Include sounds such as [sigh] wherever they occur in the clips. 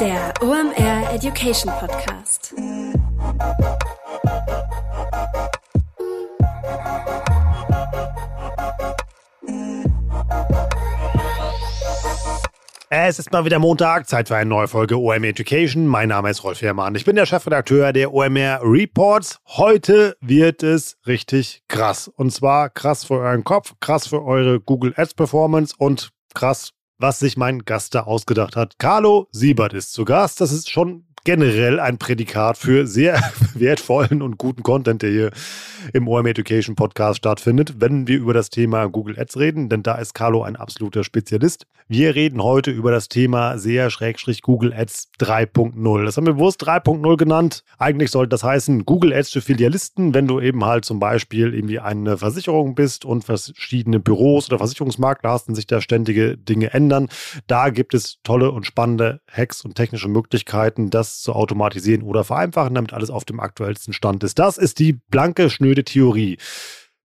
Der OMR Education Podcast. Es ist mal wieder Montag, Zeit für eine neue Folge OMR Education. Mein Name ist Rolf Herrmann. Ich bin der Chefredakteur der OMR Reports. Heute wird es richtig krass. Und zwar krass für euren Kopf, krass für eure Google Ads Performance und krass, was sich mein Gast da ausgedacht hat. Carlo Siebert ist zu Gast. Das ist schon generell ein Prädikat für sehr [laughs] wertvollen und guten Content, der hier im OM Education Podcast stattfindet, wenn wir über das Thema Google Ads reden, denn da ist Carlo ein absoluter Spezialist. Wir reden heute über das Thema sehr schrägstrich Google Ads 3.0. Das haben wir bewusst 3.0 genannt. Eigentlich sollte das heißen Google Ads für Filialisten, wenn du eben halt zum Beispiel irgendwie eine Versicherung bist und verschiedene Büros oder Versicherungsmakler hast und sich da ständige Dinge ändern. Da gibt es tolle und spannende Hacks und technische Möglichkeiten, das zu automatisieren oder vereinfachen, damit alles auf dem aktuellsten Stand ist. Das ist die blanke, schnöde Theorie.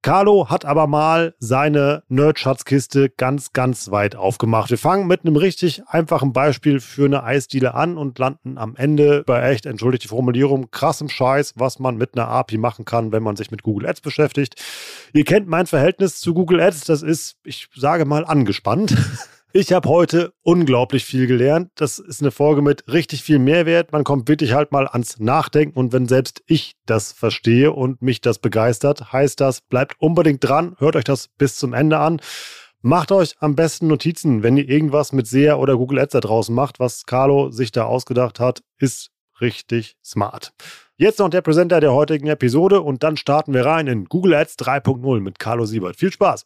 Carlo hat aber mal seine Nerd-Schatzkiste ganz, ganz weit aufgemacht. Wir fangen mit einem richtig einfachen Beispiel für eine Eisdiele an und landen am Ende bei echt, entschuldigt die Formulierung, krassem Scheiß, was man mit einer API machen kann, wenn man sich mit Google Ads beschäftigt. Ihr kennt mein Verhältnis zu Google Ads, das ist, ich sage mal, angespannt. [laughs] Ich habe heute unglaublich viel gelernt. Das ist eine Folge mit richtig viel Mehrwert. Man kommt wirklich halt mal ans Nachdenken und wenn selbst ich das verstehe und mich das begeistert, heißt das, bleibt unbedingt dran, hört euch das bis zum Ende an. Macht euch am besten Notizen, wenn ihr irgendwas mit SEA oder Google Ads da draußen macht, was Carlo sich da ausgedacht hat, ist richtig smart. Jetzt noch der Präsenter der heutigen Episode und dann starten wir rein in Google Ads 3.0 mit Carlo Siebert. Viel Spaß!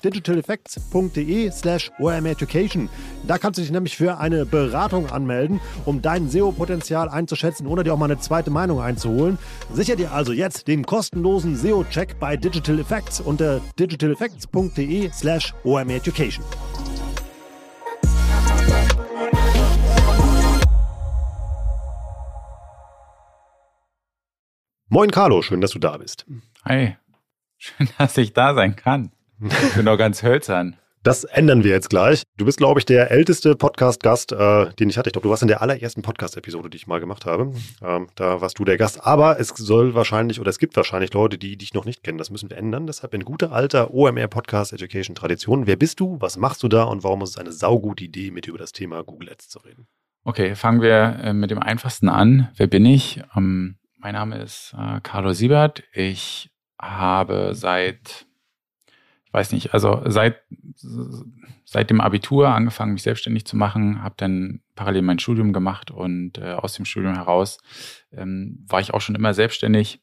digitaleffects.de slash omeducation. Da kannst du dich nämlich für eine Beratung anmelden, um dein SEO-Potenzial einzuschätzen oder dir auch mal eine zweite Meinung einzuholen. Sicher dir also jetzt den kostenlosen SEO-Check bei Digital Effects unter digitaleffects.de slash omeducation. Moin Carlo, schön, dass du da bist. Hi, schön, dass ich da sein kann. Ich [laughs] bin doch ganz hölzern. Das ändern wir jetzt gleich. Du bist, glaube ich, der älteste Podcast-Gast, äh, den ich hatte. Ich glaube, du warst in der allerersten Podcast-Episode, die ich mal gemacht habe. Ähm, da warst du der Gast. Aber es soll wahrscheinlich oder es gibt wahrscheinlich Leute, die dich noch nicht kennen. Das müssen wir ändern. Deshalb in guter alter OMR Podcast Education Tradition. Wer bist du? Was machst du da? Und warum ist es eine saugute Idee, mit über das Thema Google Ads zu reden? Okay, fangen wir äh, mit dem einfachsten an. Wer bin ich? Ähm, mein Name ist äh, Carlo Siebert. Ich habe seit weiß nicht, also seit, seit dem Abitur angefangen, mich selbstständig zu machen, habe dann parallel mein Studium gemacht und äh, aus dem Studium heraus ähm, war ich auch schon immer selbstständig,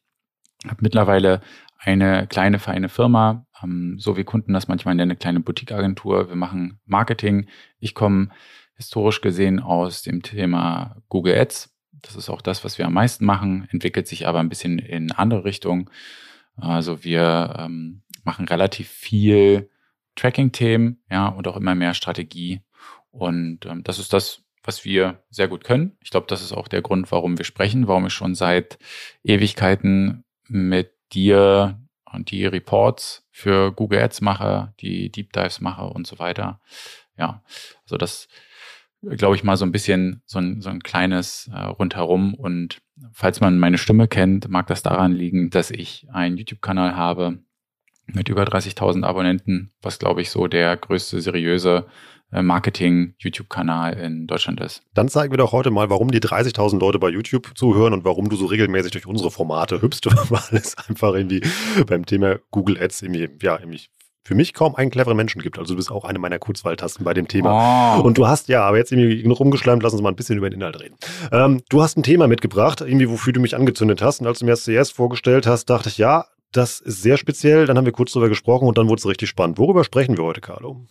habe mittlerweile eine kleine feine Firma, ähm, so wie Kunden das manchmal nennen, eine kleine Boutique-Agentur. Wir machen Marketing. Ich komme historisch gesehen aus dem Thema Google Ads. Das ist auch das, was wir am meisten machen, entwickelt sich aber ein bisschen in andere Richtungen. Also wir ähm, machen relativ viel Tracking-Themen, ja, und auch immer mehr Strategie. Und ähm, das ist das, was wir sehr gut können. Ich glaube, das ist auch der Grund, warum wir sprechen, warum ich schon seit Ewigkeiten mit dir und die Reports für Google Ads mache, die Deep Dives mache und so weiter. Ja, also das glaube ich mal so ein bisschen so ein, so ein kleines äh, rundherum und falls man meine Stimme kennt, mag das daran liegen, dass ich einen YouTube-Kanal habe, mit über 30.000 Abonnenten, was glaube ich so der größte seriöse äh, Marketing-YouTube-Kanal in Deutschland ist. Dann zeigen wir doch heute mal, warum die 30.000 Leute bei YouTube zuhören und warum du so regelmäßig durch unsere Formate hüpfst, [laughs] weil es einfach irgendwie beim Thema Google Ads irgendwie, ja, irgendwie für mich kaum einen cleveren Menschen gibt. Also du bist auch eine meiner Kurzwahltasten bei dem Thema. Oh. Und du hast, ja, aber jetzt irgendwie genug rumgeschleimt, lass uns mal ein bisschen über den Inhalt reden. Ähm, du hast ein Thema mitgebracht, irgendwie wofür du mich angezündet hast. Und als du mir das zuerst vorgestellt hast, dachte ich, ja, das ist sehr speziell. Dann haben wir kurz darüber gesprochen und dann wurde es richtig spannend. Worüber sprechen wir heute, Carlo?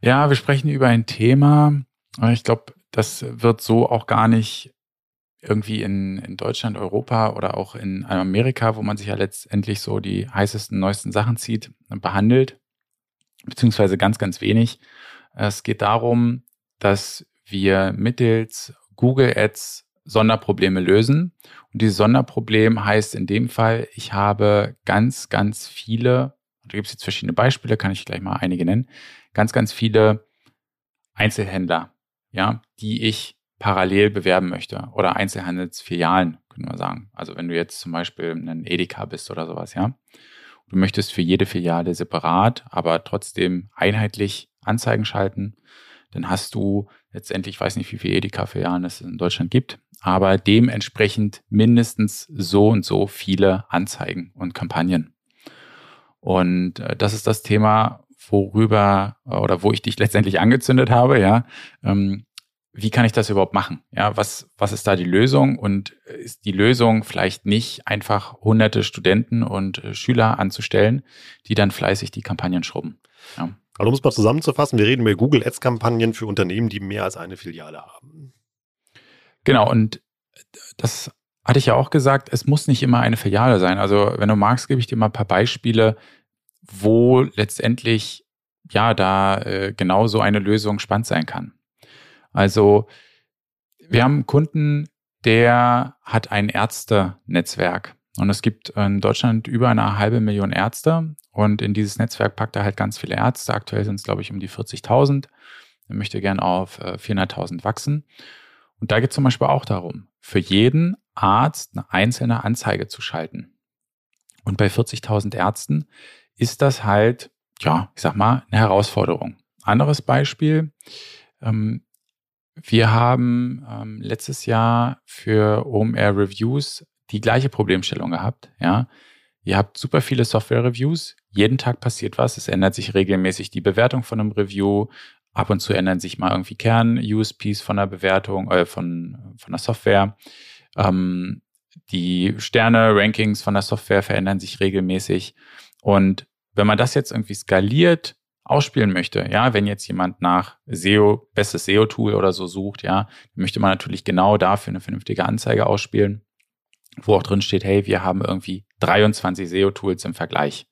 Ja, wir sprechen über ein Thema. Ich glaube, das wird so auch gar nicht irgendwie in, in Deutschland, Europa oder auch in Amerika, wo man sich ja letztendlich so die heißesten, neuesten Sachen zieht, behandelt, beziehungsweise ganz, ganz wenig. Es geht darum, dass wir mittels Google Ads Sonderprobleme lösen. Und dieses Sonderproblem heißt in dem Fall, ich habe ganz, ganz viele, da gibt es jetzt verschiedene Beispiele, kann ich gleich mal einige nennen, ganz, ganz viele Einzelhändler, ja, die ich parallel bewerben möchte oder Einzelhandelsfilialen, können wir sagen. Also wenn du jetzt zum Beispiel ein Edeka bist oder sowas, ja. Du möchtest für jede Filiale separat, aber trotzdem einheitlich Anzeigen schalten, dann hast du letztendlich, ich weiß nicht, wie viele Edeka-Filialen es in Deutschland gibt, aber dementsprechend mindestens so und so viele Anzeigen und Kampagnen. Und äh, das ist das Thema, worüber äh, oder wo ich dich [laughs] letztendlich angezündet habe, ja. Ähm, wie kann ich das überhaupt machen? Ja, was, was ist da die Lösung? Und ist die Lösung vielleicht nicht einfach hunderte Studenten und äh, Schüler anzustellen, die dann fleißig die Kampagnen schrubben? Ja. Also um es mal zusammenzufassen, wir reden über Google Ads-Kampagnen für Unternehmen, die mehr als eine Filiale haben. Genau, und das hatte ich ja auch gesagt, es muss nicht immer eine Filiale sein. Also wenn du magst, gebe ich dir mal ein paar Beispiele, wo letztendlich ja da äh, genau so eine Lösung spannend sein kann. Also wir haben einen Kunden, der hat ein Ärzte-Netzwerk. Und es gibt in Deutschland über eine halbe Million Ärzte. Und in dieses Netzwerk packt er halt ganz viele Ärzte. Aktuell sind es, glaube ich, um die 40.000. Er möchte gern auf 400.000 äh, wachsen. Und da geht es zum Beispiel auch darum, für jeden Arzt eine einzelne Anzeige zu schalten. Und bei 40.000 Ärzten ist das halt, ja, ich sag mal, eine Herausforderung. Anderes Beispiel. Ähm, wir haben ähm, letztes Jahr für OMR Reviews die gleiche Problemstellung gehabt. Ja, ihr habt super viele Software-Reviews. Jeden Tag passiert was. Es ändert sich regelmäßig die Bewertung von einem Review. Ab und zu ändern sich mal irgendwie Kern-USPs von der Bewertung, äh, von, von der Software. Ähm, die Sterne-Rankings von der Software verändern sich regelmäßig. Und wenn man das jetzt irgendwie skaliert, ausspielen möchte, ja, wenn jetzt jemand nach SEO, bestes SEO-Tool oder so sucht, ja, möchte man natürlich genau dafür eine vernünftige Anzeige ausspielen, wo auch drin steht, hey, wir haben irgendwie 23 SEO-Tools im Vergleich.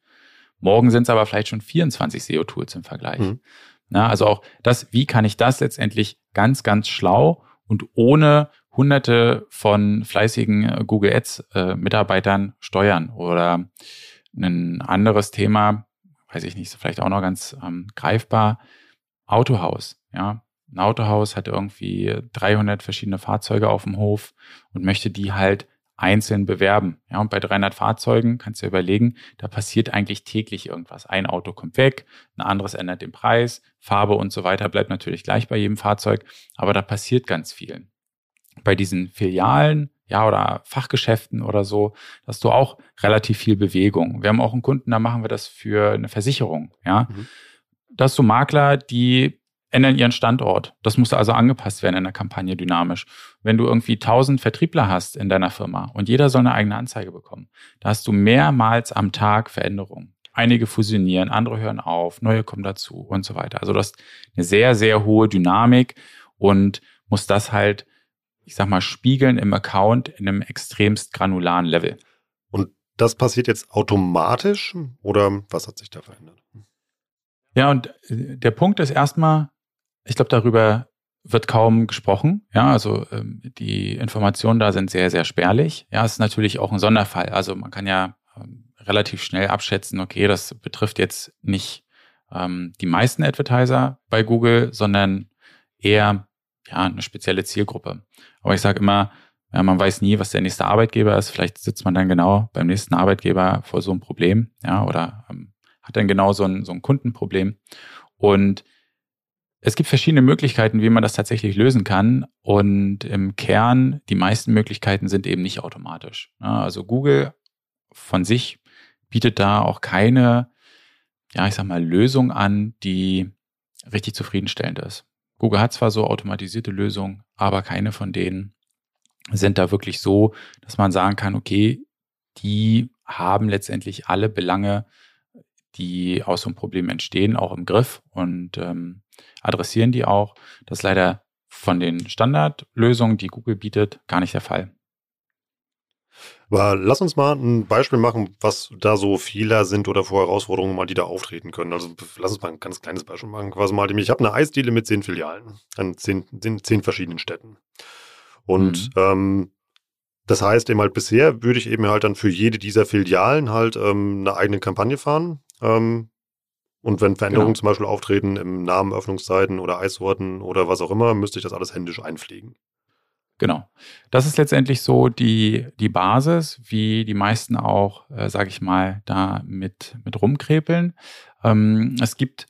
Morgen sind es aber vielleicht schon 24 SEO-Tools im Vergleich. Mhm. Na, also auch das, wie kann ich das letztendlich ganz, ganz schlau und ohne hunderte von fleißigen äh, Google Ads äh, Mitarbeitern steuern oder ein anderes Thema, weiß ich nicht, vielleicht auch noch ganz ähm, greifbar, Autohaus, ja. Ein Autohaus hat irgendwie 300 verschiedene Fahrzeuge auf dem Hof und möchte die halt einzeln bewerben. Ja, und bei 300 Fahrzeugen kannst du dir überlegen, da passiert eigentlich täglich irgendwas. Ein Auto kommt weg, ein anderes ändert den Preis, Farbe und so weiter bleibt natürlich gleich bei jedem Fahrzeug, aber da passiert ganz viel. Bei diesen Filialen, ja, oder Fachgeschäften oder so, hast du auch relativ viel Bewegung. Wir haben auch einen Kunden, da machen wir das für eine Versicherung, ja. Mhm. Da hast du Makler, die ändern ihren Standort. Das muss also angepasst werden in der Kampagne dynamisch. Wenn du irgendwie 1000 Vertriebler hast in deiner Firma und jeder soll eine eigene Anzeige bekommen, da hast du mehrmals am Tag Veränderungen. Einige fusionieren, andere hören auf, neue kommen dazu und so weiter. Also du hast eine sehr, sehr hohe Dynamik und musst das halt, ich sag mal, spiegeln im Account in einem extremst granularen Level. Und das passiert jetzt automatisch oder was hat sich da verändert? Ja, und äh, der Punkt ist erstmal, ich glaube, darüber wird kaum gesprochen. Ja, also ähm, die Informationen da sind sehr, sehr spärlich. Ja, es ist natürlich auch ein Sonderfall. Also man kann ja ähm, relativ schnell abschätzen, okay, das betrifft jetzt nicht ähm, die meisten Advertiser bei Google, sondern eher ja eine spezielle Zielgruppe. Aber ich sage immer, Ja, man weiß nie, was der nächste Arbeitgeber ist. Vielleicht sitzt man dann genau beim nächsten Arbeitgeber vor so einem Problem, ja, oder ähm, hat dann genau so ein, so ein Kundenproblem. Und es gibt verschiedene Möglichkeiten, wie man das tatsächlich lösen kann. Und im Kern, die meisten Möglichkeiten sind eben nicht automatisch. Also Google von sich bietet da auch keine, ja, ich sag mal, Lösung an, die richtig zufriedenstellend ist. Google hat zwar so automatisierte Lösungen, aber keine von denen sind da wirklich so, dass man sagen kann, okay, die haben letztendlich alle Belange, die aus so einem Problem entstehen, auch im Griff und ähm, adressieren die auch. Das ist leider von den Standardlösungen, die Google bietet, gar nicht der Fall. Aber lass uns mal ein Beispiel machen, was da so Fehler sind oder vor Herausforderungen mal, die da auftreten können. Also lass uns mal ein ganz kleines Beispiel machen. Quasi mal, ich habe eine Eisdiele mit zehn Filialen an zehn, zehn, zehn verschiedenen Städten. Und mhm. ähm, das heißt eben halt bisher würde ich eben halt dann für jede dieser Filialen halt ähm, eine eigene Kampagne fahren. Ähm, und wenn Veränderungen genau. zum Beispiel auftreten im Namen, Öffnungszeiten oder Eissorten oder was auch immer, müsste ich das alles händisch einpflegen. Genau. Das ist letztendlich so die, die Basis, wie die meisten auch, äh, sage ich mal, da mit, mit rumkrepeln. Ähm, es gibt,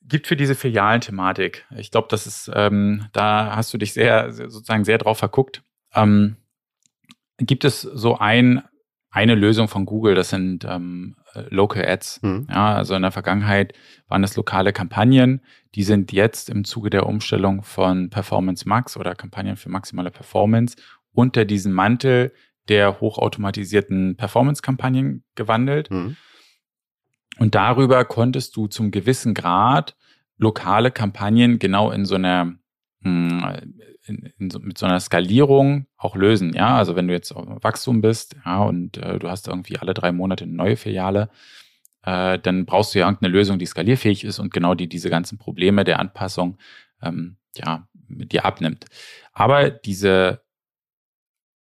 gibt für diese Filialen-Thematik, ich glaube, das ist, ähm, da hast du dich sehr, sozusagen sehr drauf verguckt. Ähm, gibt es so ein, eine Lösung von Google, das sind ähm, Local Ads. Mhm. Ja, also in der Vergangenheit waren das lokale Kampagnen. Die sind jetzt im Zuge der Umstellung von Performance Max oder Kampagnen für maximale Performance unter diesen Mantel der hochautomatisierten Performance-Kampagnen gewandelt. Mhm. Und darüber konntest du zum gewissen Grad lokale Kampagnen genau in so einer in, in so, mit so einer Skalierung auch lösen. Ja, also wenn du jetzt auf Wachstum bist, ja, und äh, du hast irgendwie alle drei Monate eine neue Filiale, äh, dann brauchst du ja irgendeine Lösung, die skalierfähig ist und genau die diese ganzen Probleme der Anpassung ähm, ja mit dir abnimmt. Aber diese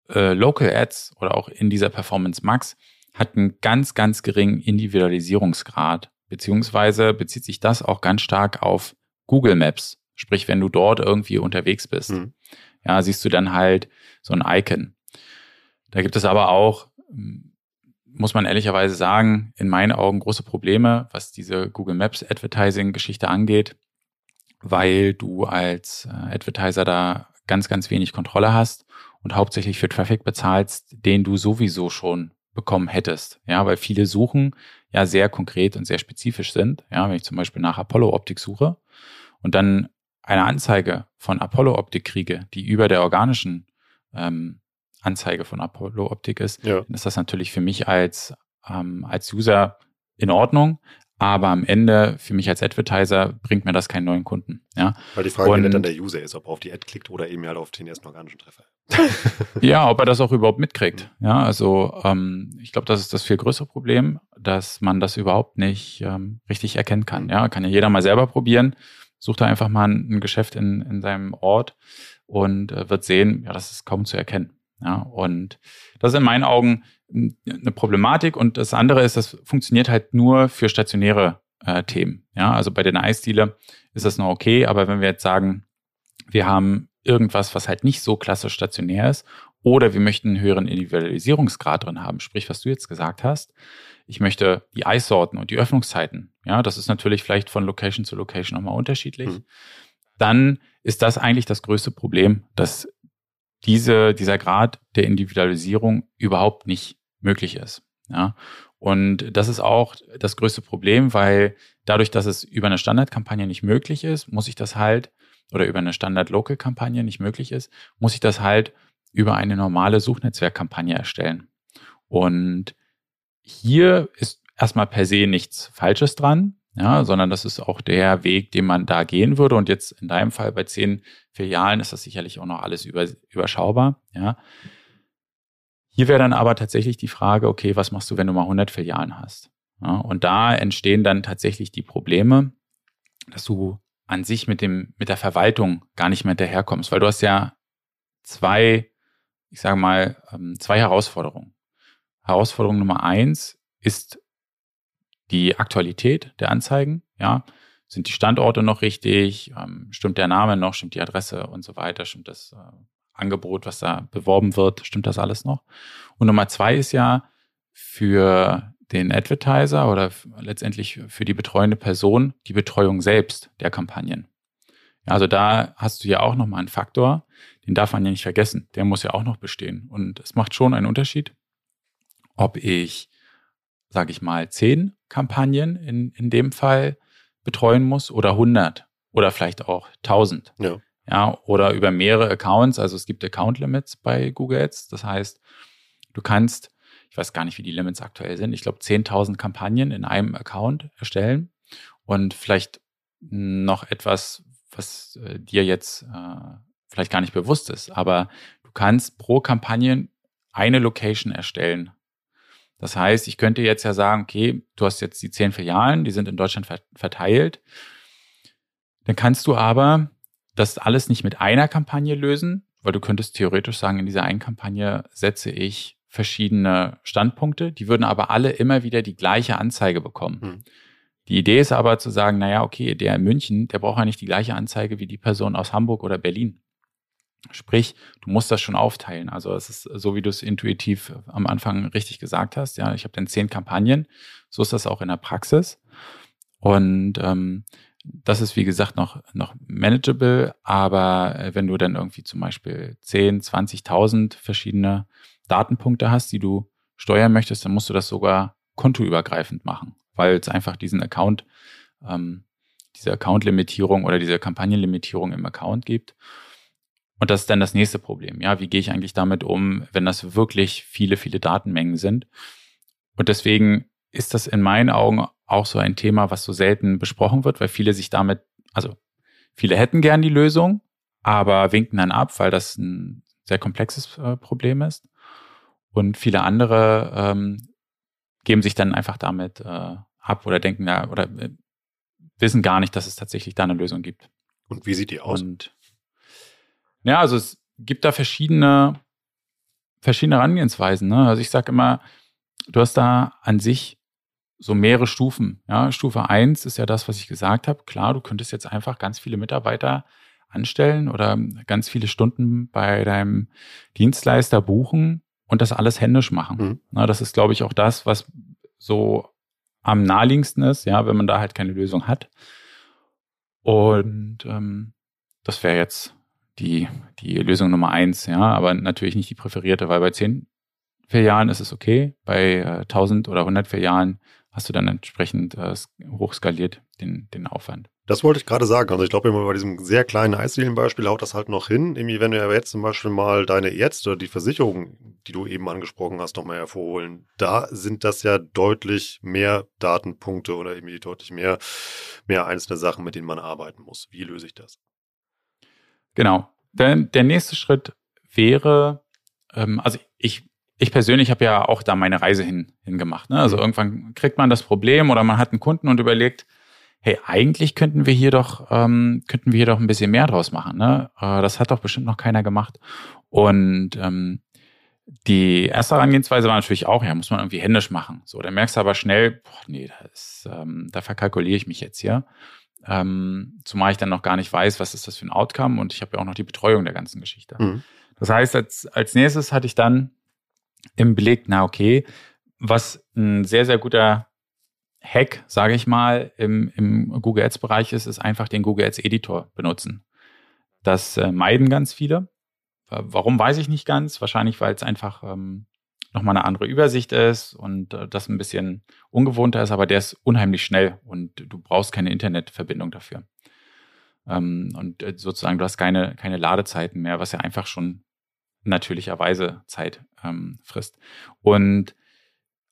äh, Local Ads oder auch in dieser Performance Max hat einen ganz, ganz geringen Individualisierungsgrad, beziehungsweise bezieht sich das auch ganz stark auf Google Maps. Sprich, wenn du dort irgendwie unterwegs bist, mhm. ja, siehst du dann halt so ein Icon. Da gibt es aber auch, muss man ehrlicherweise sagen, in meinen Augen große Probleme, was diese Google Maps Advertising Geschichte angeht, weil du als äh, Advertiser da ganz, ganz wenig Kontrolle hast und hauptsächlich für Traffic bezahlst, den du sowieso schon bekommen hättest. Ja, weil viele Suchen ja sehr konkret und sehr spezifisch sind. Ja, wenn ich zum Beispiel nach Apollo Optik suche und dann eine Anzeige von Apollo Optik kriege, die über der organischen ähm, Anzeige von Apollo Optik ist, ja. dann ist das natürlich für mich als, ähm, als User in Ordnung. Aber am Ende, für mich als Advertiser, bringt mir das keinen neuen Kunden. Ja? Weil die Frage, Und, dann der User ist, ob er auf die Ad klickt oder eben halt auf den ersten organischen Treffer. [laughs] [laughs] ja, ob er das auch überhaupt mitkriegt. Ja, also ähm, ich glaube, das ist das viel größere Problem, dass man das überhaupt nicht ähm, richtig erkennen kann. Ja, kann ja jeder mal selber probieren sucht er einfach mal ein, ein Geschäft in, in seinem Ort und äh, wird sehen, ja, das ist kaum zu erkennen. Ja, und das ist in meinen Augen eine Problematik. Und das andere ist, das funktioniert halt nur für stationäre äh, Themen. Ja, also bei den Eisdiele ist das noch okay, aber wenn wir jetzt sagen, wir haben irgendwas, was halt nicht so klassisch stationär ist, oder wir möchten einen höheren Individualisierungsgrad drin haben, sprich, was du jetzt gesagt hast, ich möchte die Eissorten und die Öffnungszeiten, ja, das ist natürlich vielleicht von Location zu Location nochmal unterschiedlich, mhm. dann ist das eigentlich das größte Problem, dass diese, dieser Grad der Individualisierung überhaupt nicht möglich ist. Ja. Und das ist auch das größte Problem, weil dadurch, dass es über eine Standardkampagne nicht möglich ist, muss ich das halt, oder über eine Standard-Local-Kampagne nicht möglich ist, muss ich das halt über eine normale Suchnetzwerkkampagne erstellen. Und hier ist erstmal per se nichts Falsches dran, ja, sondern das ist auch der Weg, den man da gehen würde. Und jetzt in deinem Fall bei zehn Filialen ist das sicherlich auch noch alles über, überschaubar, ja. Hier wäre dann aber tatsächlich die Frage, okay, was machst du, wenn du mal 100 Filialen hast? Ja, und da entstehen dann tatsächlich die Probleme, dass du an sich mit dem, mit der Verwaltung gar nicht mehr hinterherkommst, weil du hast ja zwei, ich sage mal, ähm, zwei Herausforderungen. Herausforderung Nummer eins ist die Aktualität der Anzeigen. Ja, sind die Standorte noch richtig? Ähm, stimmt der Name noch? Stimmt die Adresse und so weiter? Stimmt das äh, Angebot, was da beworben wird, stimmt das alles noch? Und Nummer zwei ist ja für den Advertiser oder letztendlich für die betreuende Person die Betreuung selbst der Kampagnen. Ja, also da hast du ja auch nochmal einen Faktor, den darf man ja nicht vergessen. Der muss ja auch noch bestehen. Und es macht schon einen Unterschied, ob ich, sage ich mal, zehn Kampagnen in, in dem Fall betreuen muss oder 100 oder vielleicht auch 1000. Ja. ja. Oder über mehrere Accounts. Also es gibt Account Limits bei Google Ads. Das heißt, du kannst, ich weiß gar nicht, wie die Limits aktuell sind, ich glaube 10.000 Kampagnen in einem Account erstellen und vielleicht noch etwas, was äh, dir jetzt äh, vielleicht gar nicht bewusst ist, aber du kannst pro Kampagne eine Location erstellen. Das heißt, ich könnte jetzt ja sagen, okay, du hast jetzt die zehn Filialen, die sind in Deutschland verteilt. Dann kannst du aber das alles nicht mit einer Kampagne lösen, weil du könntest theoretisch sagen, in dieser einen Kampagne setze ich verschiedene Standpunkte, die würden aber alle immer wieder die gleiche Anzeige bekommen. Hm. Die Idee ist aber zu sagen, naja, okay, der in München, der braucht ja nicht die gleiche Anzeige wie die Person aus Hamburg oder Berlin. Sprich, du musst das schon aufteilen. Also es ist so, wie du es intuitiv am Anfang richtig gesagt hast. Ja, ich habe dann zehn Kampagnen. So ist das auch in der Praxis. Und ähm, das ist, wie gesagt, noch, noch manageable. Aber äh, wenn du dann irgendwie zum Beispiel 10, 20.000 verschiedene Datenpunkte hast, die du steuern möchtest, dann musst du das sogar kontoübergreifend machen, weil es einfach diesen Account, ähm, diese Account-Limitierung oder diese Kampagnenlimitierung im Account gibt. Und das ist dann das nächste Problem. Ja, wie gehe ich eigentlich damit um, wenn das wirklich viele, viele Datenmengen sind? Und deswegen ist das in meinen Augen auch so ein Thema, was so selten besprochen wird, weil viele sich damit, also viele hätten gern die Lösung, aber winken dann ab, weil das ein sehr komplexes äh, Problem ist. Und viele andere ähm, geben sich dann einfach damit äh, ab oder denken da oder äh, wissen gar nicht, dass es tatsächlich da eine Lösung gibt. Und wie sieht die aus? Und ja, also es gibt da verschiedene, verschiedene Herangehensweisen. Ne? Also ich sage immer, du hast da an sich so mehrere Stufen. Ja, Stufe eins ist ja das, was ich gesagt habe. Klar, du könntest jetzt einfach ganz viele Mitarbeiter anstellen oder ganz viele Stunden bei deinem Dienstleister buchen und das alles händisch machen. Mhm. Na, das ist, glaube ich, auch das, was so am naheliegendsten ist, ja, wenn man da halt keine Lösung hat. Und ähm, das wäre jetzt die, die Lösung Nummer eins, ja, aber natürlich nicht die präferierte, weil bei zehn Filialen ist es okay, bei äh, 1000 oder 100 Filialen hast du dann entsprechend äh, hochskaliert den, den Aufwand. Das wollte ich gerade sagen. Also ich glaube immer bei diesem sehr kleinen Eisdielenbeispiel haut das halt noch hin. Irgendwie, wenn wir ja jetzt zum Beispiel mal deine oder die Versicherung, die du eben angesprochen hast, nochmal hervorholen, da sind das ja deutlich mehr Datenpunkte oder irgendwie deutlich mehr, mehr einzelne Sachen, mit denen man arbeiten muss. Wie löse ich das? Genau. Der, der nächste Schritt wäre, ähm, also ich, ich persönlich habe ja auch da meine Reise hin, hingemacht. Ne? Also mhm. irgendwann kriegt man das Problem oder man hat einen Kunden und überlegt, hey, eigentlich könnten wir hier doch, ähm, könnten wir hier doch ein bisschen mehr draus machen. Ne? Äh, das hat doch bestimmt noch keiner gemacht. Und ähm, die erste Herangehensweise war natürlich auch, ja, muss man irgendwie händisch machen. So, dann merkst du aber schnell, boah, nee, das, ähm, da verkalkuliere ich mich jetzt hier. Ähm, zumal ich dann noch gar nicht weiß, was ist das für ein Outcome und ich habe ja auch noch die Betreuung der ganzen Geschichte. Mhm. Das heißt, als, als nächstes hatte ich dann im Blick, na okay, was ein sehr, sehr guter Hack, sage ich mal, im, im Google Ads-Bereich ist, ist einfach den Google Ads Editor benutzen. Das äh, meiden ganz viele. Warum weiß ich nicht ganz. Wahrscheinlich, weil es einfach ähm, nochmal eine andere Übersicht ist und äh, das ein bisschen ungewohnter ist, aber der ist unheimlich schnell und du brauchst keine Internetverbindung dafür. Ähm, und äh, sozusagen, du hast keine, keine Ladezeiten mehr, was ja einfach schon natürlicherweise Zeit ähm, frisst. Und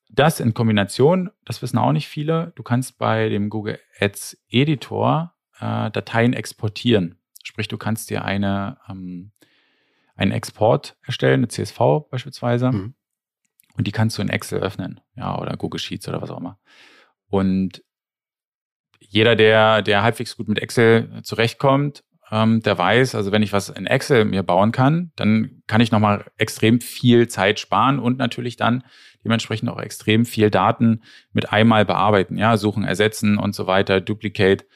das in Kombination, das wissen auch nicht viele, du kannst bei dem Google Ads Editor äh, Dateien exportieren. Sprich, du kannst dir eine, ähm, einen Export erstellen, eine CSV beispielsweise, mhm. Und die kannst du in Excel öffnen, ja, oder Google Sheets oder was auch immer. Und jeder, der, der halbwegs gut mit Excel zurechtkommt, ähm, der weiß, also wenn ich was in Excel mir bauen kann, dann kann ich nochmal extrem viel Zeit sparen und natürlich dann dementsprechend auch extrem viel Daten mit einmal bearbeiten, ja, suchen, ersetzen und so weiter, Duplicate.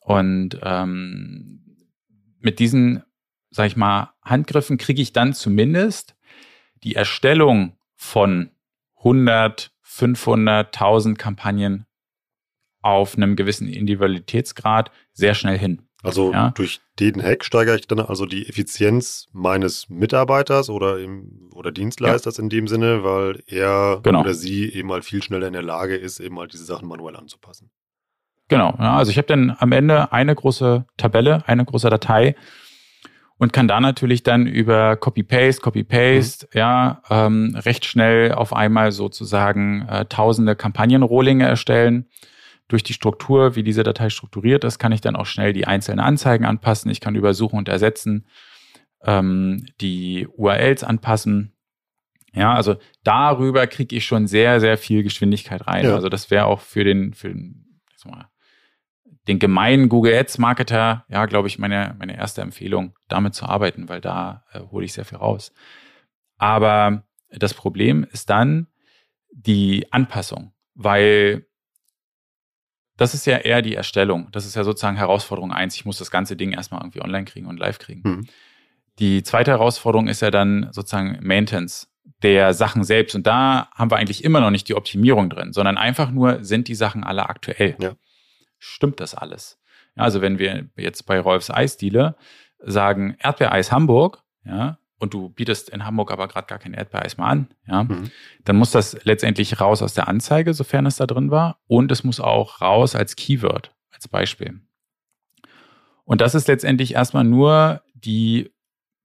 Und ähm, mit diesen sag ich mal, Handgriffen kriege ich dann zumindest die Erstellung von 100, 500, 1000 Kampagnen auf einem gewissen Individualitätsgrad sehr schnell hin. Also ja? durch den Hack steigere ich dann also die Effizienz meines Mitarbeiters oder, im, oder Dienstleisters ja. in dem Sinne, weil er genau. oder sie eben mal viel schneller in der Lage ist, eben mal diese Sachen manuell anzupassen. Genau, ja, also ich habe dann am Ende eine große Tabelle, eine große Datei und kann da natürlich dann über Copy-Paste, Copy-Paste, mhm. ja, ähm, recht schnell auf einmal sozusagen äh, tausende Kampagnenrohlinge erstellen. Durch die Struktur, wie diese Datei strukturiert ist, kann ich dann auch schnell die einzelnen Anzeigen anpassen. Ich kann über Suchen und Ersetzen ähm, die URLs anpassen. Ja, also darüber kriege ich schon sehr, sehr viel Geschwindigkeit rein. Ja. Also das wäre auch für den, für den, mal, den gemeinen Google Ads Marketer, ja, glaube ich, meine, meine erste Empfehlung, damit zu arbeiten, weil da äh, hole ich sehr viel raus. Aber das Problem ist dann die Anpassung, weil das ist ja eher die Erstellung. Das ist ja sozusagen Herausforderung eins. Ich muss das ganze Ding erstmal irgendwie online kriegen und live kriegen. Mhm. Die zweite Herausforderung ist ja dann sozusagen Maintenance der Sachen selbst. Und da haben wir eigentlich immer noch nicht die Optimierung drin, sondern einfach nur, sind die Sachen alle aktuell? Ja stimmt das alles? Ja, also wenn wir jetzt bei Rolfs Eisdiele sagen Erdbeereis Hamburg, ja, und du bietest in Hamburg aber gerade gar kein Erdbeereis mal an, ja, mhm. dann muss das letztendlich raus aus der Anzeige, sofern es da drin war, und es muss auch raus als Keyword, als Beispiel. Und das ist letztendlich erstmal nur die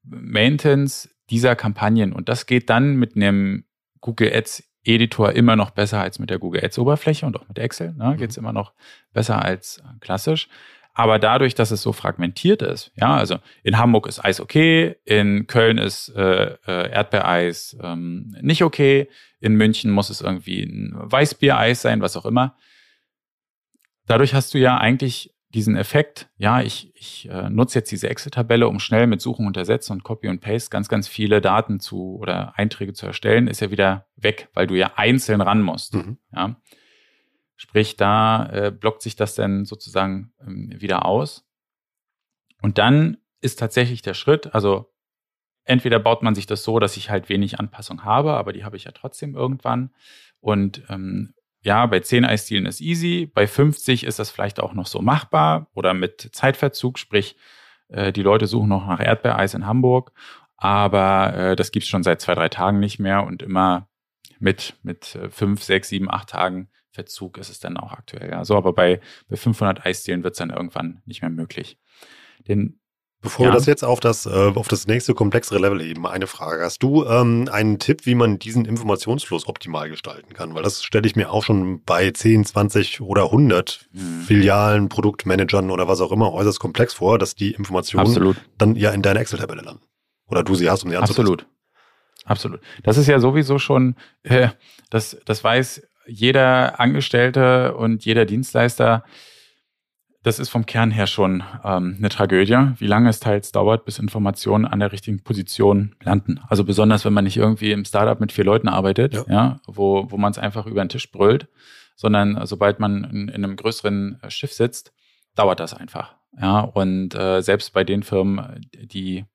Maintenance dieser Kampagnen. Und das geht dann mit einem Google Ads Editor immer noch besser als mit der Google Ads Oberfläche und auch mit Excel. Ne, Geht es mhm. immer noch besser als äh, klassisch. Aber dadurch, dass es so fragmentiert ist, ja, also in Hamburg ist Eis okay, in Köln ist äh, äh, Erdbeereis ähm, nicht okay, in München muss es irgendwie ein Weißbiereis sein, was auch immer. Dadurch hast du ja eigentlich diesen Effekt, ja, ich, ich äh, nutze jetzt diese Excel-Tabelle, um schnell mit Suchen und Ersetzen und Copy und Paste ganz, ganz viele Daten zu oder Einträge zu erstellen, ist ja wieder weg, weil du ja einzeln ran musst. Mhm. Ja. Sprich, da äh, blockt sich das dann sozusagen ähm, wieder aus. Und dann ist tatsächlich der Schritt, also entweder baut man sich das so, dass ich halt wenig Anpassung habe, aber die habe ich ja trotzdem irgendwann. Und ähm, ja, bei 10 Eisdielen ist easy, bei 50 ist das vielleicht auch noch so machbar oder mit Zeitverzug, sprich, äh, die Leute suchen noch nach Erdbeereis in Hamburg, aber äh, das gibt's schon seit zwei, drei Tagen nicht mehr und immer mit, mit äh, fünf, sechs, sieben, acht Tagen Verzug ist es dann auch aktuell. Ja. So, aber bei, bei 500 Eisdielen wird's dann irgendwann nicht mehr möglich. Den Bevor ja. wir das jetzt auf das, äh, auf das nächste komplexere Level heben, eine Frage. Hast du ähm, einen Tipp, wie man diesen Informationsfluss optimal gestalten kann? Weil das stelle ich mir auch schon bei 10, 20 oder 100 mhm. Filialen, Produktmanagern oder was auch immer äußerst komplex vor, dass die Informationen Absolut. dann ja in deiner Excel-Tabelle landen. Oder du sie hast, um sie anzupassen. Absolut. Absolut. Das ist ja sowieso schon, äh, das, das weiß jeder Angestellte und jeder Dienstleister, das ist vom Kern her schon ähm, eine Tragödie, wie lange es teils dauert, bis Informationen an der richtigen Position landen. Also besonders, wenn man nicht irgendwie im Startup mit vier Leuten arbeitet, ja, ja wo, wo man es einfach über den Tisch brüllt, sondern sobald man in, in einem größeren äh, Schiff sitzt, dauert das einfach. Ja, und äh, selbst bei den Firmen, die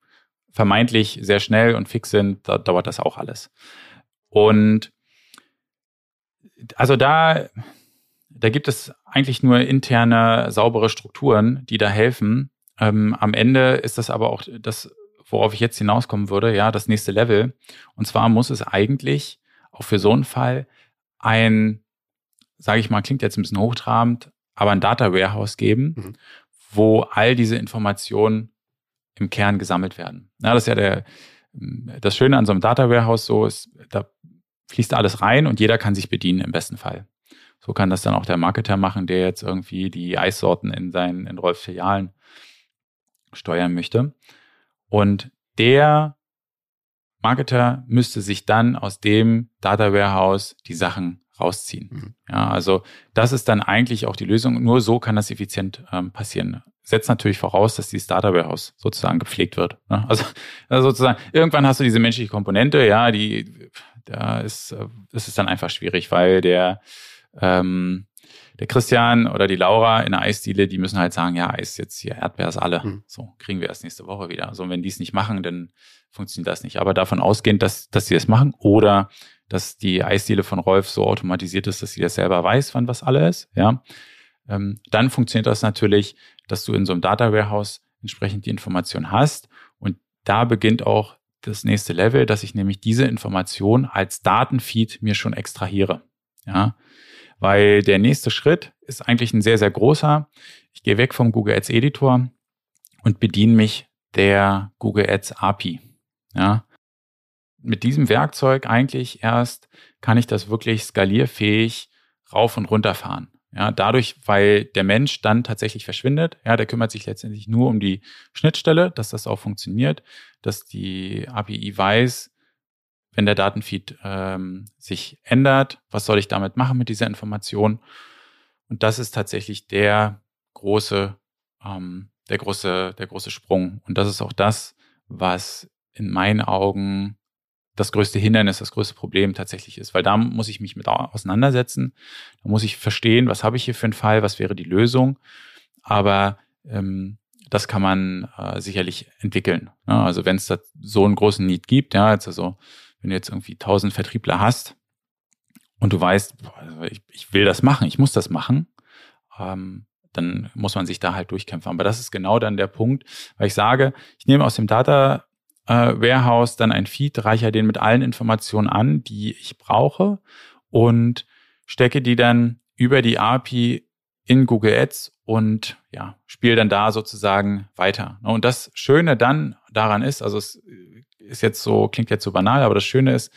vermeintlich sehr schnell und fix sind, da dauert das auch alles. Und also da da gibt es eigentlich nur interne, saubere Strukturen, die da helfen. Ähm, am Ende ist das aber auch das, worauf ich jetzt hinauskommen würde, ja, das nächste Level. Und zwar muss es eigentlich auch für so einen Fall ein, sage ich mal, klingt jetzt ein bisschen hochtrabend, aber ein Data Warehouse geben, mhm. wo all diese Informationen im Kern gesammelt werden. Ja, das ist ja der, das Schöne an so einem Data Warehouse so ist, da fließt alles rein und jeder kann sich bedienen im besten Fall. So kann das dann auch der Marketer machen, der jetzt irgendwie die Eissorten in seinen, in Rolfs Filialen steuern möchte. Und der Marketer müsste sich dann aus dem Data Warehouse die Sachen rausziehen. Mhm. Ja, also das ist dann eigentlich auch die Lösung. Nur so kann das effizient ähm, passieren. Setzt natürlich voraus, dass dieses Data Warehouse sozusagen gepflegt wird. Ne? Also, also, sozusagen, irgendwann hast du diese menschliche Komponente, ja, die, da ist, äh, ist es dann einfach schwierig, weil der ähm, der Christian oder die Laura in der Eisdiele, die müssen halt sagen, ja, Eis jetzt hier, Erdbeer ist alle. Mhm. So, kriegen wir erst nächste Woche wieder. So, und wenn die es nicht machen, dann funktioniert das nicht. Aber davon ausgehend, dass, dass sie es machen oder dass die Eisdiele von Rolf so automatisiert ist, dass sie das selber weiß, wann was alle ist, ja, ähm, dann funktioniert das natürlich, dass du in so einem Data Warehouse entsprechend die Information hast. Und da beginnt auch das nächste Level, dass ich nämlich diese Information als Datenfeed mir schon extrahiere. Ja, weil der nächste Schritt ist eigentlich ein sehr, sehr großer. Ich gehe weg vom Google Ads Editor und bediene mich der Google Ads API. Ja, mit diesem Werkzeug eigentlich erst kann ich das wirklich skalierfähig rauf und runter fahren. Ja, dadurch, weil der Mensch dann tatsächlich verschwindet, ja, der kümmert sich letztendlich nur um die Schnittstelle, dass das auch funktioniert, dass die API weiß, wenn der Datenfeed ähm, sich ändert, was soll ich damit machen mit dieser Information? Und das ist tatsächlich der große, ähm, der große, der große Sprung. Und das ist auch das, was in meinen Augen das größte Hindernis, das größte Problem tatsächlich ist, weil da muss ich mich mit auseinandersetzen. Da muss ich verstehen, was habe ich hier für einen Fall, was wäre die Lösung. Aber ähm, das kann man äh, sicherlich entwickeln. Ne? Also wenn es da so einen großen Need gibt, ja, jetzt also wenn du jetzt irgendwie tausend Vertriebler hast und du weißt, boah, ich, ich, will das machen, ich muss das machen, ähm, dann muss man sich da halt durchkämpfen. Aber das ist genau dann der Punkt, weil ich sage, ich nehme aus dem Data äh, Warehouse dann ein Feed, reiche den mit allen Informationen an, die ich brauche und stecke die dann über die API in Google Ads und ja, spiele dann da sozusagen weiter. Und das Schöne dann daran ist, also es ist jetzt so, klingt jetzt so banal, aber das Schöne ist,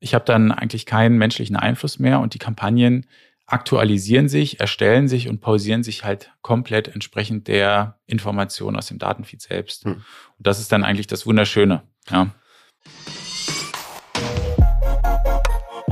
ich habe dann eigentlich keinen menschlichen Einfluss mehr und die Kampagnen aktualisieren sich, erstellen sich und pausieren sich halt komplett entsprechend der Information aus dem Datenfeed selbst. Hm. Und das ist dann eigentlich das Wunderschöne. Ja.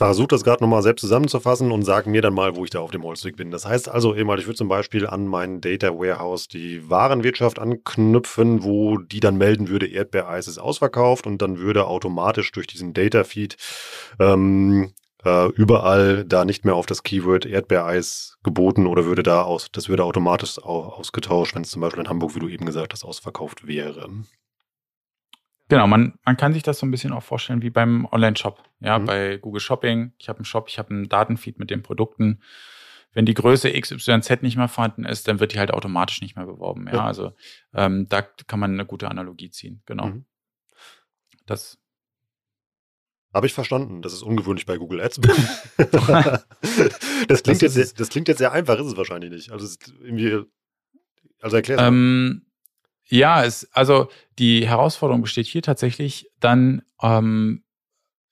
versuche das gerade nochmal selbst zusammenzufassen und sage mir dann mal, wo ich da auf dem Holzweg bin. Das heißt also eben, ich würde zum Beispiel an mein Data Warehouse die Warenwirtschaft anknüpfen, wo die dann melden würde, Erdbeereis ist ausverkauft und dann würde automatisch durch diesen Data Feed ähm, äh, überall da nicht mehr auf das Keyword Erdbeereis geboten oder würde da aus, das würde automatisch ausgetauscht, wenn es zum Beispiel in Hamburg, wie du eben gesagt hast, ausverkauft wäre. Genau, man, man kann sich das so ein bisschen auch vorstellen wie beim Online-Shop. Ja, mhm. bei Google Shopping. Ich habe einen Shop, ich habe einen Datenfeed mit den Produkten. Wenn die Größe XYZ nicht mehr vorhanden ist, dann wird die halt automatisch nicht mehr beworben. Ja, ja. also ähm, da kann man eine gute Analogie ziehen. Genau. Mhm. Das habe ich verstanden. Das ist ungewöhnlich bei Google Ads. [laughs] [laughs] das, klingt das, jetzt, das klingt jetzt sehr einfach, ist es wahrscheinlich nicht. Also, irgendwie, also erklär es ähm, ja, es, also die Herausforderung besteht hier tatsächlich dann, ähm,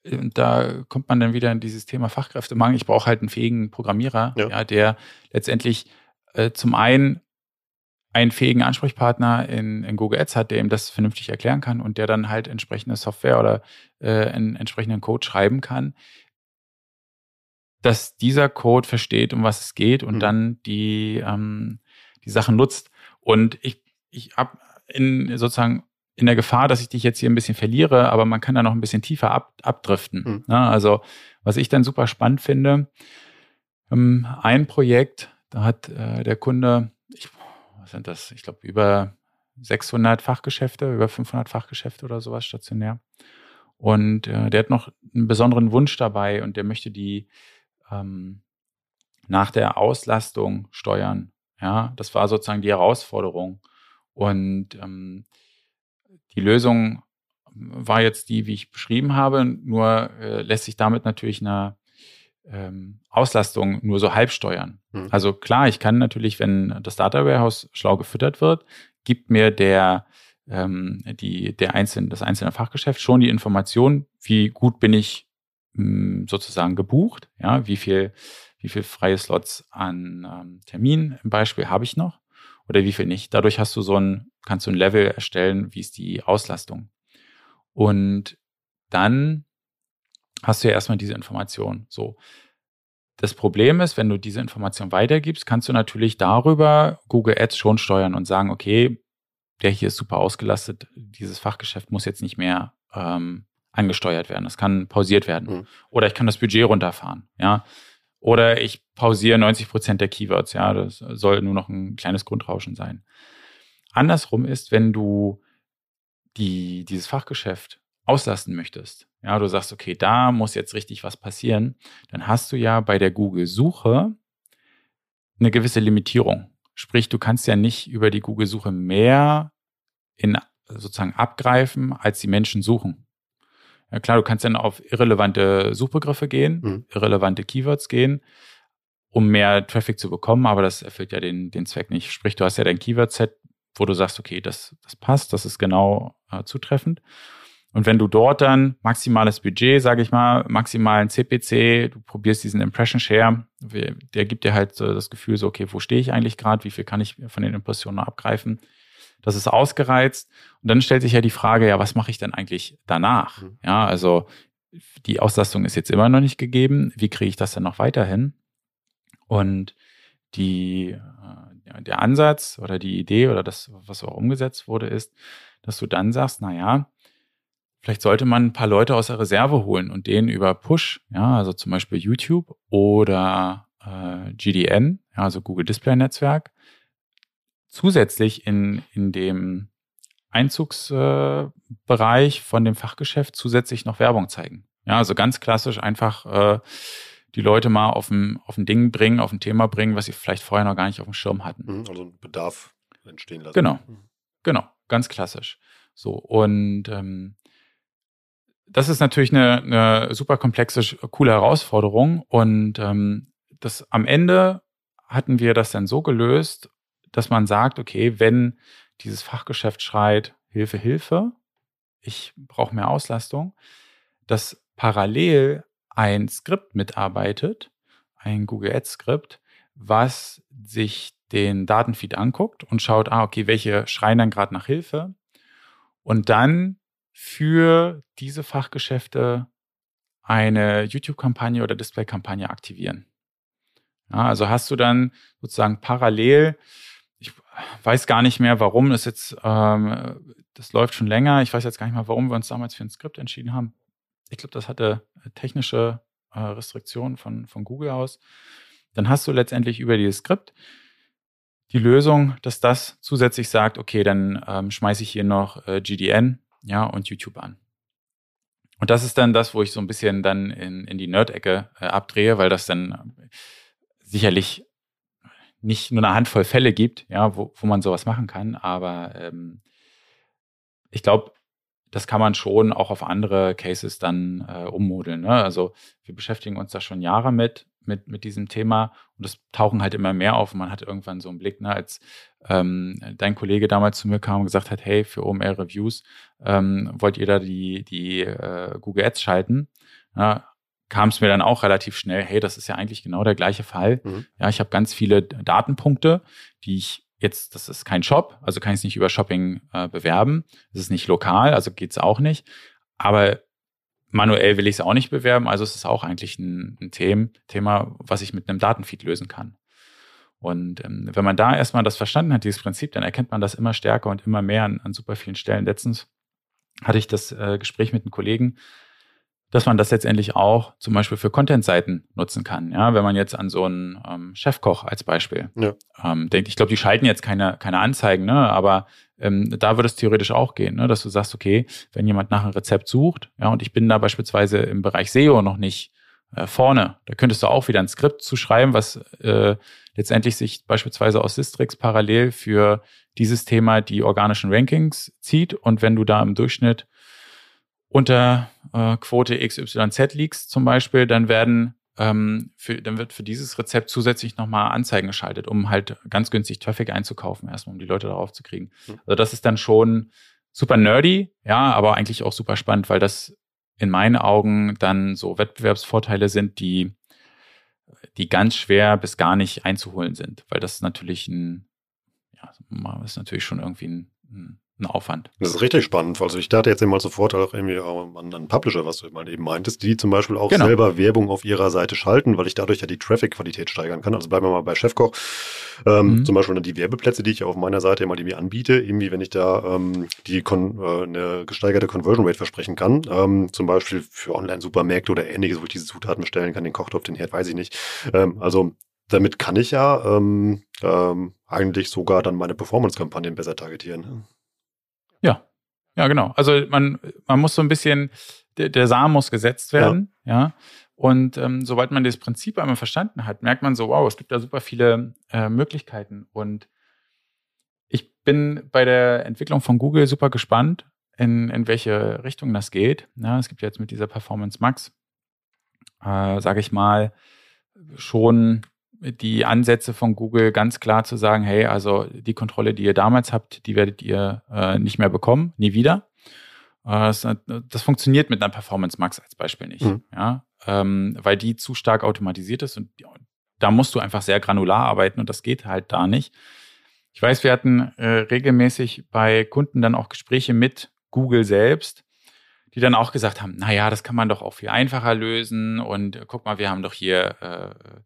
da kommt man dann wieder in dieses Thema Fachkräftemangel. Ich brauche halt einen fähigen Programmierer, ja. ja der letztendlich äh, zum einen einen fähigen Ansprechpartner in, in Google Ads hat, der ihm das vernünftig erklären kann und der dann halt entsprechende Software oder äh, einen entsprechenden Code schreiben kann, dass dieser Code versteht, um was es geht und mhm. dann die, ähm, die Sachen nutzt. Und ich, ich habe in sozusagen in der Gefahr, dass ich dich jetzt hier ein bisschen verliere, aber man kann da noch ein bisschen tiefer ab, abdriften. Mhm. Ne? Also, was ich dann super spannend finde, ähm, ein Projekt, da hat äh, der Kunde, ich, was sind das? Ich glaube, über 600 Fachgeschäfte, über 500 Fachgeschäfte oder sowas stationär. Und äh, der hat noch einen besonderen Wunsch dabei und der möchte die ähm, nach der Auslastung steuern. Ja, das war sozusagen die Herausforderung. Und ähm, die Lösung war jetzt die, wie ich beschrieben habe, nur äh, lässt sich damit natürlich eine ähm, Auslastung nur so halb steuern. Mhm. Also klar, ich kann natürlich, wenn das Data Warehouse schlau gefüttert wird, gibt mir der ähm, die, der einzelne, das einzelne Fachgeschäft schon die Information, wie gut bin ich mh, hm, sozusagen gebucht, ja, wie viel, wie viel freie Slots an ähm, Terminen im Beispiel habe ich noch oder wie viel nicht. Dadurch hast du so ein, kannst du ein Level erstellen, wie ist die Auslastung. Und dann hast du ja erstmal diese Information. So. Das Problem ist, wenn du diese Information weitergibst, kannst du natürlich darüber Google Ads schon steuern und sagen, okay, der hier ist super ausgelastet, dieses Fachgeschäft muss jetzt nicht mehr ähm, angesteuert werden. Das kann pausiert werden. Mhm. Oder ich kann das Budget runterfahren, ja. Oder ich pausiere 90 Prozent der Keywords, ja. Das soll nur noch ein kleines Grundrauschen sein. Andersrum ist, wenn du die, dieses Fachgeschäft auslasten möchtest, ja, du sagst, okay, da muss jetzt richtig was passieren, dann hast du ja bei der Google-Suche eine gewisse Limitierung. Sprich, du kannst ja nicht über die Google-Suche mehr in sozusagen abgreifen, als die Menschen suchen. Ja klar, du kannst dann auf irrelevante Suchbegriffe gehen, mhm. irrelevante Keywords gehen, um mehr Traffic zu bekommen, aber das erfüllt ja den, den Zweck nicht. Sprich, du hast ja dein Keyword-Set, wo du sagst, okay, das, das passt, das ist genau äh, zutreffend. Und wenn du dort dann maximales Budget, sage ich mal, maximalen CPC, du probierst diesen Impression Share, der gibt dir halt das Gefühl so, okay, wo stehe ich eigentlich gerade, wie viel kann ich von den Impressionen abgreifen? Das ist ausgereizt. Und dann stellt sich ja die Frage, ja, was mache ich denn eigentlich danach? Mhm. Ja, also die Auslastung ist jetzt immer noch nicht gegeben. Wie kriege ich das denn noch weiterhin? Und die, äh, der Ansatz oder die Idee oder das, was auch umgesetzt wurde, ist, dass du dann sagst, na ja, Vielleicht sollte man ein paar Leute aus der Reserve holen und denen über Push, ja, also zum Beispiel YouTube oder äh, GDN, ja, also Google Display Netzwerk, zusätzlich in, in dem Einzugsbereich äh, von dem Fachgeschäft zusätzlich noch Werbung zeigen. Ja, also ganz klassisch einfach äh, die Leute mal auf ein, auf ein Ding bringen, auf ein Thema bringen, was sie vielleicht vorher noch gar nicht auf dem Schirm hatten. Mhm, also ein Bedarf entstehen lassen. Genau, mhm. genau, ganz klassisch. So, und ähm, das ist natürlich eine, eine super komplexe, coole Herausforderung. Und ähm, das am Ende hatten wir das dann so gelöst, dass man sagt, okay, wenn dieses Fachgeschäft schreit, Hilfe, Hilfe, ich brauche mehr Auslastung, dass parallel ein Skript mitarbeitet, ein Google Ads Skript, was sich den Datenfeed anguckt und schaut, ah, okay, welche schreien dann gerade nach Hilfe und dann für diese Fachgeschäfte eine YouTube-Kampagne oder Display-Kampagne aktivieren. Ja, also hast du dann sozusagen parallel, weiß gar nicht mehr, warum es jetzt, ähm, das läuft schon länger, ich weiß jetzt gar nicht mehr, warum wir uns damals für ein Skript entschieden haben. Ich glaube, das hatte technische äh, Restriktionen von, von Google aus. Dann hast du letztendlich über dieses Skript die Lösung, dass das zusätzlich sagt, okay, dann ähm, schmeiße ich hier noch äh, GDN ja, und YouTube an. Und das ist dann das, wo ich so ein bisschen dann in, in die Nerd-Ecke äh, abdrehe, weil das dann sicherlich nicht nur eine Handvoll Fälle gibt, ja, wo, wo man sowas machen kann, aber ähm, ich glaube, das kann man schon auch auf andere Cases dann äh, ummodeln. Ne? Also wir beschäftigen uns da schon Jahre mit mit, mit diesem Thema und es tauchen halt immer mehr auf und man hat irgendwann so einen Blick, ne, als ähm, dein Kollege damals zu mir kam und gesagt hat, hey, für OMR Reviews ähm, wollt ihr da die, die äh, Google Ads schalten? Ja, kam es mir dann auch relativ schnell, hey, das ist ja eigentlich genau der gleiche Fall. Mhm. Ja, ich habe ganz viele Datenpunkte, die ich jetzt, das ist kein Shop, also kann ich es nicht über Shopping äh, bewerben. Es ist nicht lokal, also geht's auch nicht. Aber manuell will ich es auch nicht bewerben, also es ist auch eigentlich ein, ein Thema, Thema, was ich mit einem Datenfeed lösen kann. Und ähm, wenn man da erstmal das verstanden hat, dieses Prinzip, dann erkennt man das immer stärker und immer mehr an, an super vielen Stellen. Letztens hatte ich das äh, Gespräch mit einem Kollegen, dass man das letztendlich auch zum Beispiel für Content-Seiten nutzen kann. Ja, wenn man jetzt an so einen ähm, Chefkoch als Beispiel ja. ähm, denkt, ich glaube, die schalten jetzt keine, keine Anzeigen, ne? aber ähm, da würde es theoretisch auch gehen, ne? dass du sagst, okay, wenn jemand nach einem Rezept sucht, ja, und ich bin da beispielsweise im Bereich SEO noch nicht äh, vorne. Da könntest du auch wieder ein Skript zu schreiben, was äh, letztendlich sich beispielsweise aus Sistrix parallel für dieses Thema die organischen Rankings zieht. Und wenn du da im Durchschnitt unter äh, Quote XYZ liegst zum Beispiel, dann werden ähm, für, dann wird für dieses Rezept zusätzlich nochmal Anzeigen geschaltet, um halt ganz günstig Traffic einzukaufen, erstmal um die Leute darauf zu kriegen. Mhm. Also das ist dann schon super nerdy, ja, aber eigentlich auch super spannend, weil das in meinen Augen dann so Wettbewerbsvorteile sind, die, die ganz schwer bis gar nicht einzuholen sind, weil das natürlich ein, ja, ist natürlich schon irgendwie ein, ein ein Aufwand. Das ist richtig spannend. Also ich dachte jetzt immer sofort auch irgendwie an einen Publisher, was du mal eben meintest, die zum Beispiel auch genau. selber Werbung auf ihrer Seite schalten, weil ich dadurch ja die Traffic-Qualität steigern kann. Also bleiben wir mal bei Chefkoch. Ähm, mhm. Zum Beispiel die Werbeplätze, die ich auf meiner Seite immer mir anbiete, irgendwie wenn ich da ähm, die Kon äh, eine gesteigerte Conversion Rate versprechen kann, ähm, zum Beispiel für Online-Supermärkte oder ähnliches, wo ich diese Zutaten bestellen kann, den Kochtopf, den Herd, weiß ich nicht. Ähm, also damit kann ich ja ähm, ähm, eigentlich sogar dann meine Performance-Kampagnen besser targetieren. Ja, genau. Also man, man muss so ein bisschen, der, der Samen muss gesetzt werden, ja. ja? Und ähm, sobald man das Prinzip einmal verstanden hat, merkt man so, wow, es gibt da super viele äh, Möglichkeiten. Und ich bin bei der Entwicklung von Google super gespannt, in, in welche Richtung das geht. Ja, es gibt jetzt mit dieser Performance Max, äh, sage ich mal, schon die Ansätze von Google ganz klar zu sagen, hey, also die Kontrolle, die ihr damals habt, die werdet ihr äh, nicht mehr bekommen, nie wieder. Äh, das, das, funktioniert mit einer Performance Max als Beispiel nicht, mhm. ja, ähm, weil die zu stark automatisiert ist und da musst du einfach sehr granular arbeiten und das geht halt da nicht. Ich weiß, wir hatten äh, regelmäßig bei Kunden dann auch Gespräche mit Google selbst, die dann auch gesagt haben, na ja, das kann man doch auch viel einfacher lösen und äh, guck mal, wir haben doch hier äh,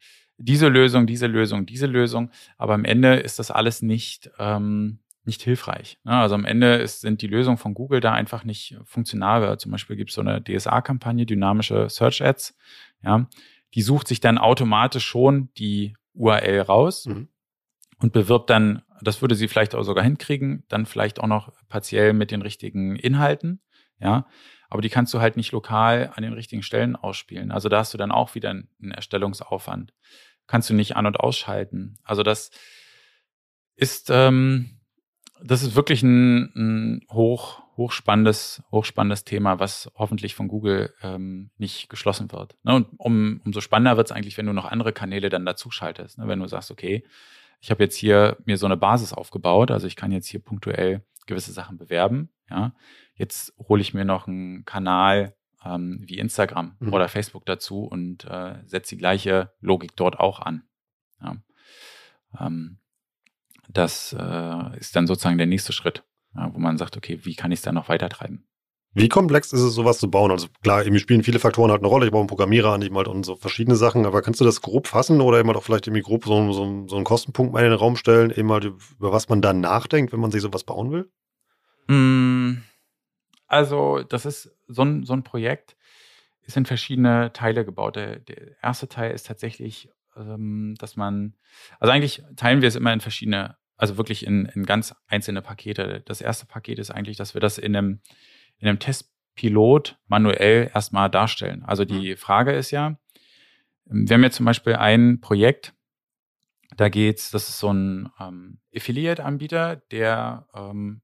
diese Lösung, diese Lösung, diese Lösung. Aber am Ende ist das alles nicht, ähm, nicht hilfreich. Ne? Also am Ende ist, sind die Lösungen von Google da einfach nicht funktional. Zum Beispiel gibt es so eine DSA-Kampagne, dynamische Search Ads. Ja, die sucht sich dann automatisch schon die URL raus mhm. und bewirbt dann, das würde sie vielleicht auch sogar hinkriegen, dann vielleicht auch noch partiell mit den richtigen Inhalten. Ja, aber die kannst du halt nicht lokal an den richtigen Stellen ausspielen. Also da hast du dann auch wieder einen Erstellungsaufwand. Kannst du nicht an- und ausschalten. Also das ist, ähm, das ist wirklich ein, ein hoch, hochspannendes, hochspannendes Thema, was hoffentlich von Google ähm, nicht geschlossen wird. Ne? Und um, umso spannender wird es eigentlich, wenn du noch andere Kanäle dann dazu schaltest. Ne? Wenn du sagst, okay, ich habe jetzt hier mir so eine Basis aufgebaut, also ich kann jetzt hier punktuell gewisse Sachen bewerben, ja. Jetzt hole ich mir noch einen Kanal ähm, wie Instagram mhm. oder Facebook dazu und äh, setze die gleiche Logik dort auch an. Ja. Ähm, das äh, ist dann sozusagen der nächste Schritt, ja, wo man sagt, okay, wie kann ich es dann noch weiter treiben? Wie komplex ist es, sowas zu bauen? Also klar, irgendwie spielen viele Faktoren halt eine Rolle. Ich brauche einen Programmierer an, eben halt und so verschiedene Sachen. Aber kannst du das grob fassen oder eben halt auch vielleicht irgendwie grob so, so, so einen Kostenpunkt mal in den Raum stellen, eben halt über was man dann nachdenkt, wenn man sich sowas bauen will? Mm, also, das ist so ein, so ein Projekt, ist in verschiedene Teile gebaut. Der, der erste Teil ist tatsächlich, ähm, dass man, also eigentlich teilen wir es immer in verschiedene, also wirklich in, in ganz einzelne Pakete. Das erste Paket ist eigentlich, dass wir das in einem, in einem Testpilot manuell erstmal darstellen. Also die mhm. Frage ist ja, wir haben jetzt zum Beispiel ein Projekt, da geht's, das ist so ein ähm, Affiliate-Anbieter, der ähm,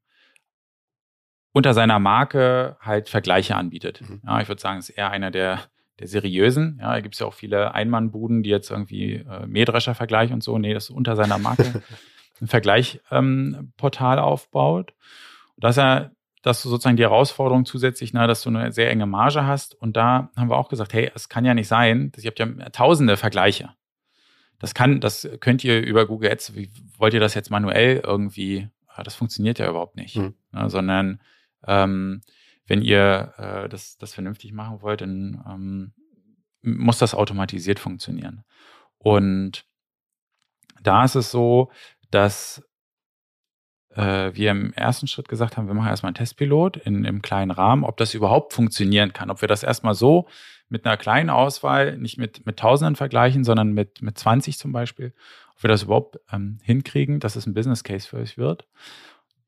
unter seiner Marke halt Vergleiche anbietet. Mhm. Ja, ich würde sagen, es ist eher einer der, der seriösen. Ja, da gibt es ja auch viele Einmannbuden, die jetzt irgendwie äh, Mähdrescher-Vergleich und so. Nee, das ist unter seiner Marke [laughs] ein Vergleichportal ähm, aufbaut. Und dass er, dass du sozusagen die Herausforderung zusätzlich, na, dass du eine sehr enge Marge hast. Und da haben wir auch gesagt, hey, es kann ja nicht sein, dass ihr habt ja tausende Vergleiche. Das kann, das könnt ihr über Google Ads, wie wollt ihr das jetzt manuell irgendwie, das funktioniert ja überhaupt nicht, mhm. ja, sondern ähm, wenn ihr äh, das, das vernünftig machen wollt, dann ähm, muss das automatisiert funktionieren. Und da ist es so, dass äh, wir im ersten Schritt gesagt haben, wir machen erstmal einen Testpilot in, im kleinen Rahmen, ob das überhaupt funktionieren kann, ob wir das erstmal so mit einer kleinen Auswahl, nicht mit, mit Tausenden vergleichen, sondern mit, mit 20 zum Beispiel, ob wir das überhaupt ähm, hinkriegen, dass es ein Business Case für euch wird.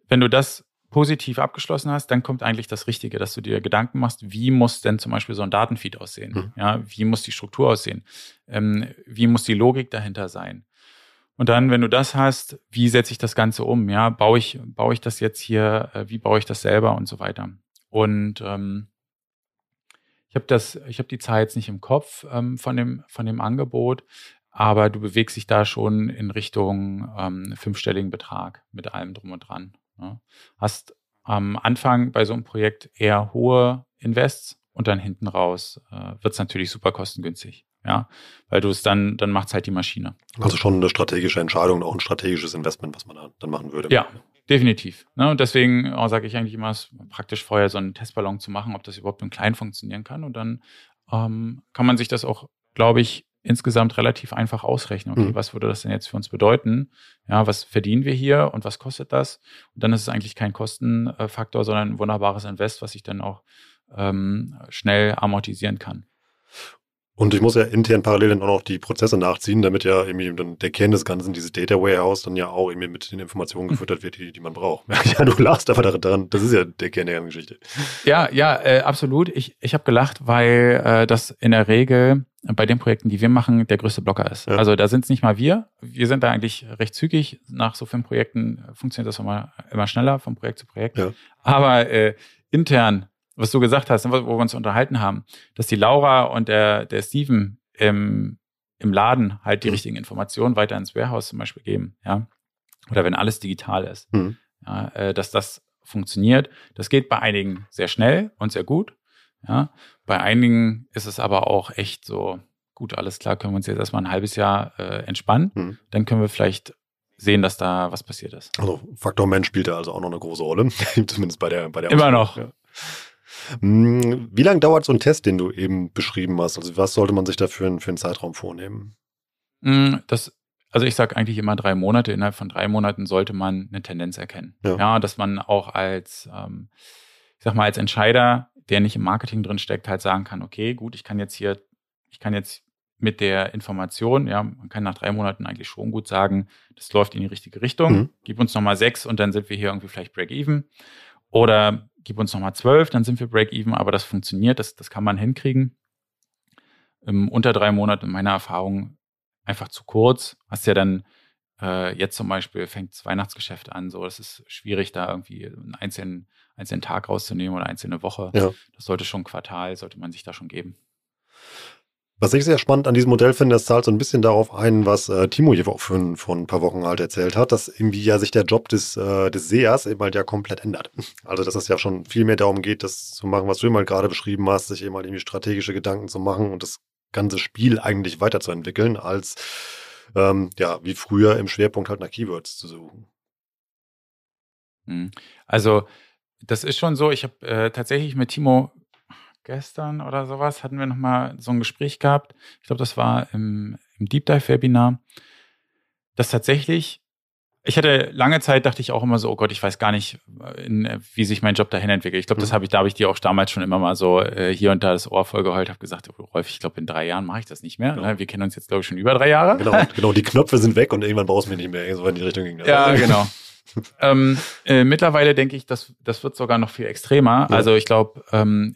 Wenn du das positiv abgeschlossen hast, dann kommt eigentlich das Richtige, dass du dir Gedanken machst, wie muss denn zum Beispiel so ein Datenfeed aussehen? Mhm. Ja, wie muss die Struktur aussehen? Ähm, wie muss die Logik dahinter sein? Und dann, wenn du das hast, wie setze ich das Ganze um? Ja, baue ich, baue ich das jetzt hier, äh, wie baue ich das selber und so weiter. Und ähm, ich habe das, ich habe die Zahl jetzt nicht im Kopf ähm, von dem von dem Angebot, aber du bewegst dich da schon in Richtung ähm, fünfstelligen Betrag mit allem drum und dran. Ja. Hast am Anfang bei so einem Projekt eher hohe Invests und dann hinten raus äh, wird es natürlich super kostengünstig. Ja, weil du es dann, dann macht es halt die Maschine. Also schon eine strategische Entscheidung und auch ein strategisches Investment, was man dann machen würde. Ja, definitiv. Ne? Und deswegen oh, sage ich eigentlich immer, es ist praktisch vorher so einen Testballon zu machen, ob das überhaupt im Kleinen funktionieren kann. Und dann ähm, kann man sich das auch, glaube ich, insgesamt relativ einfach ausrechnen. Okay, mhm. was würde das denn jetzt für uns bedeuten? Ja, was verdienen wir hier und was kostet das? Und dann ist es eigentlich kein Kostenfaktor, sondern ein wunderbares Invest, was ich dann auch ähm, schnell amortisieren kann. Und ich muss ja intern parallel dann auch noch die Prozesse nachziehen, damit ja irgendwie dann der Kern des Ganzen, dieses Data Warehouse, dann ja auch irgendwie mit den Informationen hm. gefüttert wird, die, die man braucht. [laughs] Ja, du lachst aber daran, das ist ja der Kern der ganzen Geschichte. Ja, ja, äh, absolut. Ich, ich habe gelacht, weil äh, das in der Regel bei den Projekten, die wir machen, der größte Blocker ist. Ja. Also da sind es nicht mal wir. Wir sind da eigentlich recht zügig. Nach so vielen Projekten funktioniert das immer, immer schneller von Projekt zu Projekt. Ja. Aber äh, intern was du gesagt hast, wo wir uns unterhalten haben, dass die Laura und der, der Steven im, im Laden halt die mhm. richtigen Informationen weiter ins Warehouse zum Beispiel geben, ja. Oder wenn alles digital ist, mhm. ja, äh, dass das funktioniert. Das geht bei einigen sehr schnell und sehr gut. Ja. Bei einigen ist es aber auch echt so, gut, alles klar, können wir uns jetzt erstmal ein halbes Jahr äh, entspannen. Mhm. Dann können wir vielleicht sehen, dass da was passiert ist. Also Faktor Mensch spielt da also auch noch eine große Rolle, [laughs] zumindest bei der bei der Immer noch. Ja. Hm, wie lange dauert so ein Test, den du eben beschrieben hast? Also was sollte man sich da für, einen Zeitraum vornehmen? Hm, das, also ich sage eigentlich immer drei Monate. Innerhalb von drei Monaten sollte man eine Tendenz erkennen. Ja, ja dass man auch als, ähm, ich sag mal, als Entscheider, der nicht im Marketing drin steckt, halt sagen kann, okay, gut, ich kann jetzt hier, ich kann jetzt mit der Information, ja, man kann nach drei Monaten eigentlich schon gut sagen, das läuft in die richtige Richtung. Mhm. Gib uns nochmal sechs und dann sind wir hier irgendwie vielleicht Break-Even. Oder gib uns nochmal zwölf, dann sind wir Break-Even, aber das funktioniert, das, das kann man hinkriegen. Ähm, unter drei Monaten in meiner Erfahrung einfach zu kurz. Hast ja dann äh, jetzt zum Beispiel fängt das Weihnachtsgeschäft an, so, es ist schwierig, da irgendwie einen einzelnen, einzelnen Tag rauszunehmen oder einzelne Woche. Ja. Das sollte schon Quartal, sollte man sich da schon geben. Was ich sehr spannend an diesem Modell finde, das zahlt so ein bisschen darauf ein, was äh, Timo hier vor ein paar Wochen halt erzählt hat, dass irgendwie ja sich der Job des, äh, des Sehers eben halt ja komplett ändert. [laughs] Also dass es ja schon viel mehr darum geht, das zu machen, was du eben halt gerade beschrieben hast, sich eben halt irgendwie strategische Gedanken zu machen und das ganze Spiel eigentlich weiterzuentwickeln, als ähm, ja, wie früher im Schwerpunkt halt nach Keywords zu suchen. Hm. Also das ist schon so, ich habe äh, tatsächlich mit Timo gestern oder sowas hatten wir nochmal so ein Gespräch gehabt. Ich glaube, das war im, im Deep Dive Webinar, dass tatsächlich, ich hatte lange Zeit, dachte ich auch immer so, oh Gott, ich weiß gar nicht, in, wie sich mein Job dahin entwickelt. Ich glaube, mhm. das habe ich, da habe ich dir auch damals schon immer mal so äh, hier und da das Ohr voll geheult, habe gesagt, oh, Rolf, ich glaube, in drei Jahren mache ich das nicht mehr. Genau. Wir kennen uns jetzt, glaube ich, schon über drei Jahre. Genau, [laughs] genau, die Knöpfe sind weg und irgendwann brauchst du mich nicht mehr. So in die Richtung ging das. Ja, genau. ähm, äh, mittlerweile denke ich, das, das wird sogar noch viel extremer. Ja. Also ich glaube, ähm,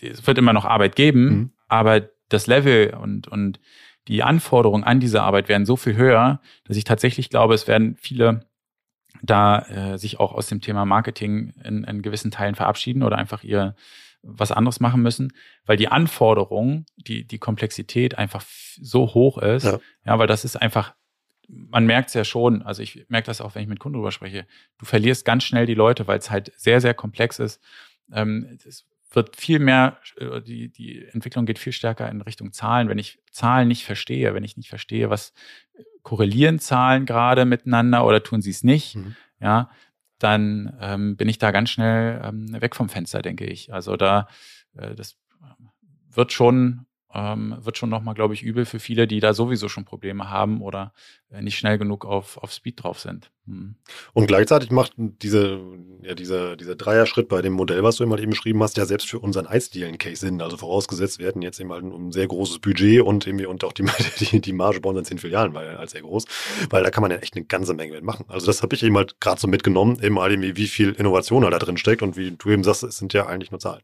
es wird immer noch Arbeit geben, mhm. aber das Level und, und die Anforderungen an diese Arbeit werden so viel höher, dass ich tatsächlich glaube, es werden viele da äh, sich auch aus dem Thema Marketing in, in gewissen Teilen verabschieden oder einfach ihr was anderes machen müssen, weil die Anforderung, die, die Komplexität einfach so hoch ist. Ja. ja, weil das ist einfach, man merkt es ja schon, also ich merke das auch, wenn ich mit Kunden drüber spreche, du verlierst ganz schnell die Leute, weil es halt sehr, sehr komplex ist. Ähm, es wird viel mehr, äh, die, die Entwicklung geht viel stärker in Richtung Zahlen. Wenn ich Zahlen nicht verstehe, wenn ich nicht verstehe, was äh, korrelieren Zahlen gerade miteinander oder tun sie es nicht, mhm. ja, dann ähm, bin ich da ganz schnell ähm, weg vom Fenster, denke ich. Also da, äh, das wird schon ähm, wird schon nochmal, glaube ich, übel für viele, die da sowieso schon Probleme haben oder äh, nicht schnell genug auf, auf Speed drauf sind. Hm. Und gleichzeitig macht diese, ja, dieser, dieser Dreier-Schritt bei dem Modell, was du immer eben beschrieben hast, ja selbst für unseren Eisdielen-Case Sinn. Also vorausgesetzt, wir hätten jetzt eben halt ein sehr großes Budget und irgendwie und auch die, [laughs] die, die Marge bei unseren zehn Filialen war ja halt sehr groß, weil da kann man ja echt eine ganze Menge mitmachen. Also das habe ich eben halt gerade so mitgenommen, eben halt irgendwie, wie viel Innovation da drin steckt und wie du eben sagst, es sind ja eigentlich nur Zahlen.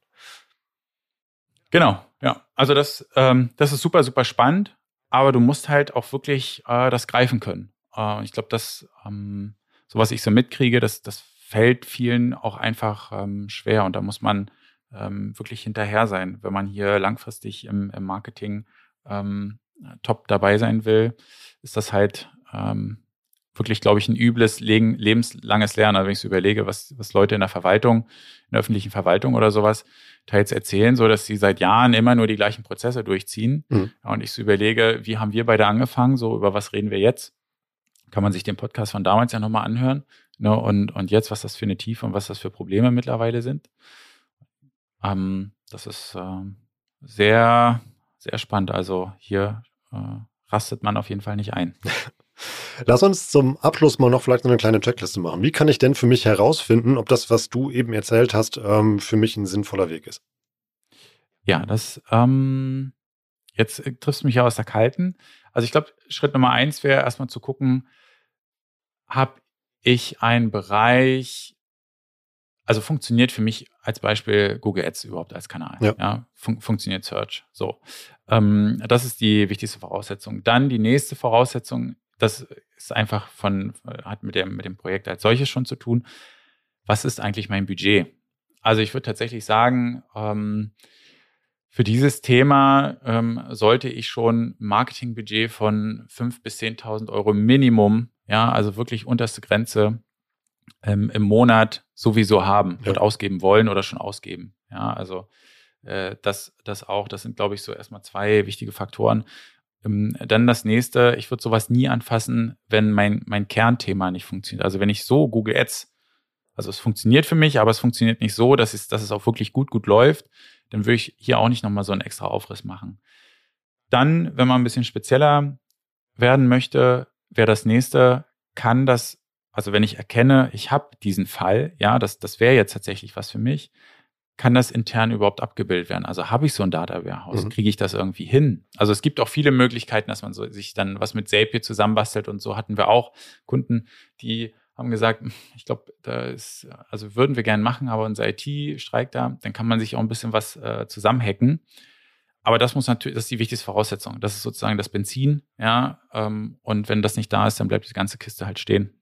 Genau, ja. Also das, ähm, das ist super, super spannend, aber du musst halt auch wirklich äh, das greifen können. Äh, ich glaube, dass ähm, so was ich so mitkriege, das, das fällt vielen auch einfach ähm, schwer und da muss man ähm, wirklich hinterher sein, wenn man hier langfristig im, im Marketing ähm, top dabei sein will, ist das halt ähm, wirklich, glaube ich, ein übles, lebenslanges Lernen. Also wenn ich so überlege, was, was Leute in der Verwaltung, in der öffentlichen Verwaltung oder sowas teils erzählen, so dass sie seit Jahren immer nur die gleichen Prozesse durchziehen. Mhm. und ich so überlege, wie haben wir beide angefangen, so über was reden wir jetzt? Kann man sich den Podcast von damals ja nochmal anhören. Ne? Und, und jetzt, was das für eine Tiefe und was das für Probleme mittlerweile sind. Ähm, das ist äh, sehr, sehr spannend. Also hier äh, rastet man auf jeden Fall nicht ein. [laughs] Lass uns zum Abschluss mal noch vielleicht eine kleine Checkliste machen. Wie kann ich denn für mich herausfinden, ob das, was du eben erzählt hast, ähm, für mich ein sinnvoller Weg ist? Ja, das ähm, jetzt triffst du mich ja aus der Kalten. Also ich glaube, Schritt Nummer eins wäre erstmal zu gucken, habe ich einen Bereich, also funktioniert für mich als Beispiel Google Ads überhaupt als Kanal. Ja. ja fun funktioniert Search. So. Ähm, das ist die wichtigste Voraussetzung. Dann die nächste Voraussetzung das ist einfach von, hat mit dem, mit dem Projekt als solches schon zu tun. Was ist eigentlich mein Budget? Also ich würde tatsächlich sagen, ähm, für dieses Thema ähm, sollte ich schon Marketingbudget von 5.000 bis 10.000 Euro Minimum, ja, also wirklich unterste Grenze ähm, im Monat sowieso haben ja. und ausgeben wollen oder schon ausgeben. Ja, also äh, das, das auch, das sind, glaube ich, so erstmal zwei wichtige Faktoren. Ähm, dann das nächste, ich würde sowas nie anfassen, wenn mein, mein Kernthema nicht funktioniert. Also wenn ich so Google Ads, also es funktioniert für mich, aber es funktioniert nicht so, dass es, dass es auch wirklich gut, gut läuft, dann würde ich hier auch nicht nochmal so einen extra Aufriss machen. Dann, wenn man ein bisschen spezieller werden möchte, wäre das nächste, kann das, also wenn ich erkenne, ich habe diesen Fall, ja, das, das wäre jetzt tatsächlich was für mich, kann das intern überhaupt abgebildet werden? Also habe ich so ein Data Warehouse? Mhm. Kriege ich das irgendwie hin? Also es gibt auch viele Möglichkeiten, dass man so sich dann was mit Zapier zusammenbastelt und so hatten wir auch Kunden, die haben gesagt, ich glaube, da ist, also würden wir gern machen, aber unser IT streikt da, dann kann man sich auch ein bisschen was äh, zusammenhacken. Aber das muss natürlich, das ist die wichtigste Voraussetzung. Das ist sozusagen das Benzin, ja. Ähm, und wenn das nicht da ist, dann bleibt die ganze Kiste halt stehen.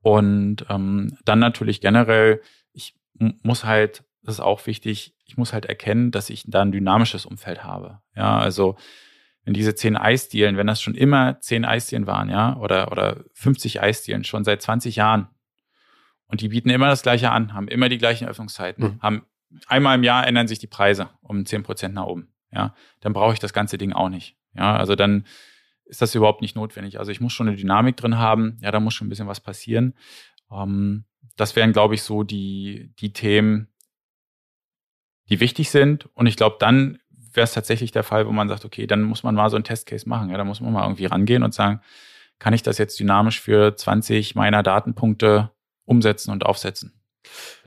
Und ähm, dann natürlich generell muss halt, das ist auch wichtig, ich muss halt erkennen, dass ich da ein dynamisches Umfeld habe. Ja, also wenn diese zehn Eisdielen, wenn das schon immer zehn Eisdielen waren, ja, oder, oder 50 Eisdielen schon seit 20 Jahren und die bieten immer das Gleiche an, haben immer die gleichen Öffnungszeiten, mhm. haben einmal im Jahr ändern sich die Preise um 10 Prozent nach oben, ja, dann brauche ich das ganze Ding auch nicht. Ja, also dann ist das überhaupt nicht notwendig. Also ich muss schon eine Dynamik drin haben, ja, da muss schon ein bisschen was passieren. Ähm, das wären, glaube ich, so die, die Themen, die wichtig sind. Und ich glaube, dann wäre es tatsächlich der Fall, wo man sagt, okay, dann muss man mal so einen Testcase machen. Ja, da muss man mal irgendwie rangehen und sagen, kann ich das jetzt dynamisch für 20 meiner Datenpunkte umsetzen und aufsetzen?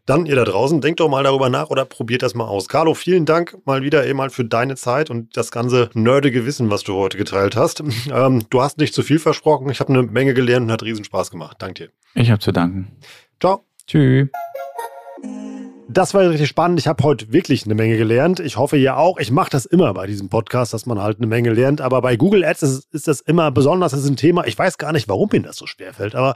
Dann ihr da draußen, denkt doch mal darüber nach oder probiert das mal aus. Carlo, vielen Dank mal wieder eben mal für deine Zeit und das ganze nerdige Wissen, was du heute geteilt hast. [laughs] Ähm, du hast nicht zu viel versprochen. Ich habe eine Menge gelernt und hat riesen Spaß gemacht. Dank dir. Ich habe zu danken. Ciao. Tschüss. Das war richtig spannend. Ich habe heute wirklich eine Menge gelernt. Ich hoffe ihr auch. Ich mache das immer bei diesem Podcast, dass man halt eine Menge lernt. Aber bei Google Ads ist, ist, das immer besonders. Das ist ein Thema. Ich weiß gar nicht, warum mir das so schwer fällt. Aber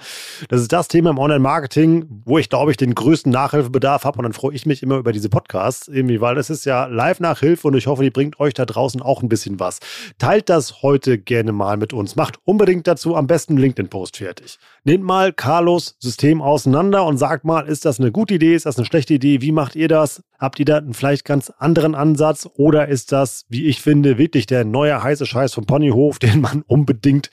das ist das Thema im Online-Marketing, wo ich glaube ich den größten Nachhilfebedarf habe. Und dann freue ich mich immer über diese Podcasts irgendwie, weil es ist ja Live-Nachhilfe und ich hoffe, die bringt euch da draußen auch ein bisschen was. Teilt das heute gerne mal mit uns. Macht unbedingt dazu am besten LinkedIn-Post fertig. Nehmt mal Carlos System auseinander und sagt mal, ist das eine gute Idee? Ist das eine schlechte Idee? Wie macht ihr das? Habt ihr da einen vielleicht ganz anderen Ansatz? Oder ist das, wie ich finde, wirklich der neue heiße Scheiß vom Ponyhof, [laughs] den man unbedingt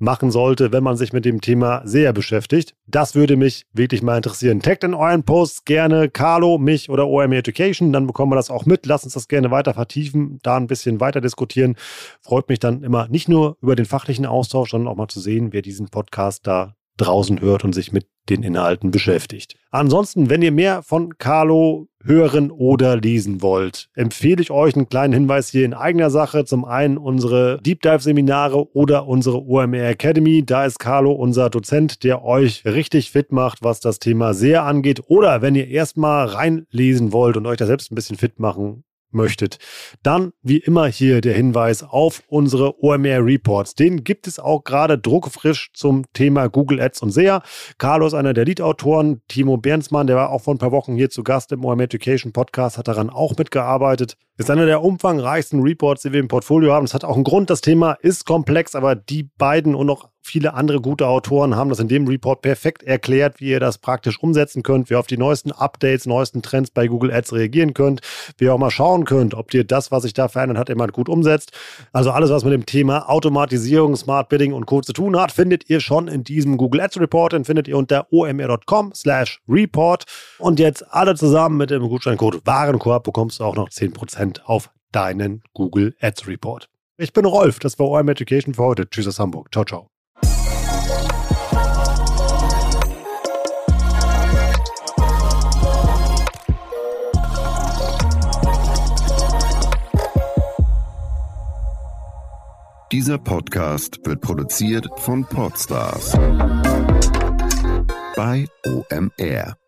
machen sollte, wenn man sich mit dem Thema sehr beschäftigt. Das würde mich wirklich mal interessieren. Taggt in euren Posts gerne Carlo, mich oder OMR Education, dann bekommen wir das auch mit. Lasst uns das gerne weiter vertiefen, da ein bisschen weiter diskutieren. Freut mich dann immer nicht nur über den fachlichen Austausch, sondern auch mal zu sehen, wer diesen Podcast da draußen hört und sich mit den Inhalten beschäftigt. Ansonsten, wenn ihr mehr von Carlo hören oder lesen wollt, empfehle ich euch einen kleinen Hinweis hier in eigener Sache. Zum einen unsere Deep Dive Seminare oder unsere OMR Academy. Da ist Carlo unser Dozent, der euch richtig fit macht, was das Thema sehr angeht. Oder wenn ihr erstmal reinlesen wollt und euch da selbst ein bisschen fit machen möchtet, dann wie immer hier der Hinweis auf unsere OMR Reports. Den gibt es auch gerade druckfrisch zum Thema Google Ads und SEA. Carlos, einer der Lead-Autoren, Timo Bernsmann, der war auch vor ein paar Wochen hier zu Gast im OMR Education Podcast, hat daran auch mitgearbeitet. Ist einer der umfangreichsten Reports, die wir im Portfolio haben. Das hat auch einen Grund. Das Thema ist komplex, aber die beiden und noch viele andere gute Autoren haben das in dem Report perfekt erklärt, wie ihr das praktisch umsetzen könnt, wie ihr auf die neuesten Updates, neuesten Trends bei Google Ads reagieren könnt, wie ihr auch mal schauen könnt, ob ihr das, was sich da verändert hat, immer gut umsetzt. Also alles, was mit dem Thema Automatisierung, Smart Bidding und Co. zu tun hat, findet ihr schon in diesem Google Ads Report. Den findet ihr unter omr.com slash report. Und jetzt alle zusammen mit dem Gutscheincode Warenkorb bekommst du auch noch 10% auf deinen Google Ads Report. Ich bin Rolf, das war OM Education für heute. Tschüss aus Hamburg. Ciao, ciao. Dieser Podcast wird produziert von Podstars bei OMR.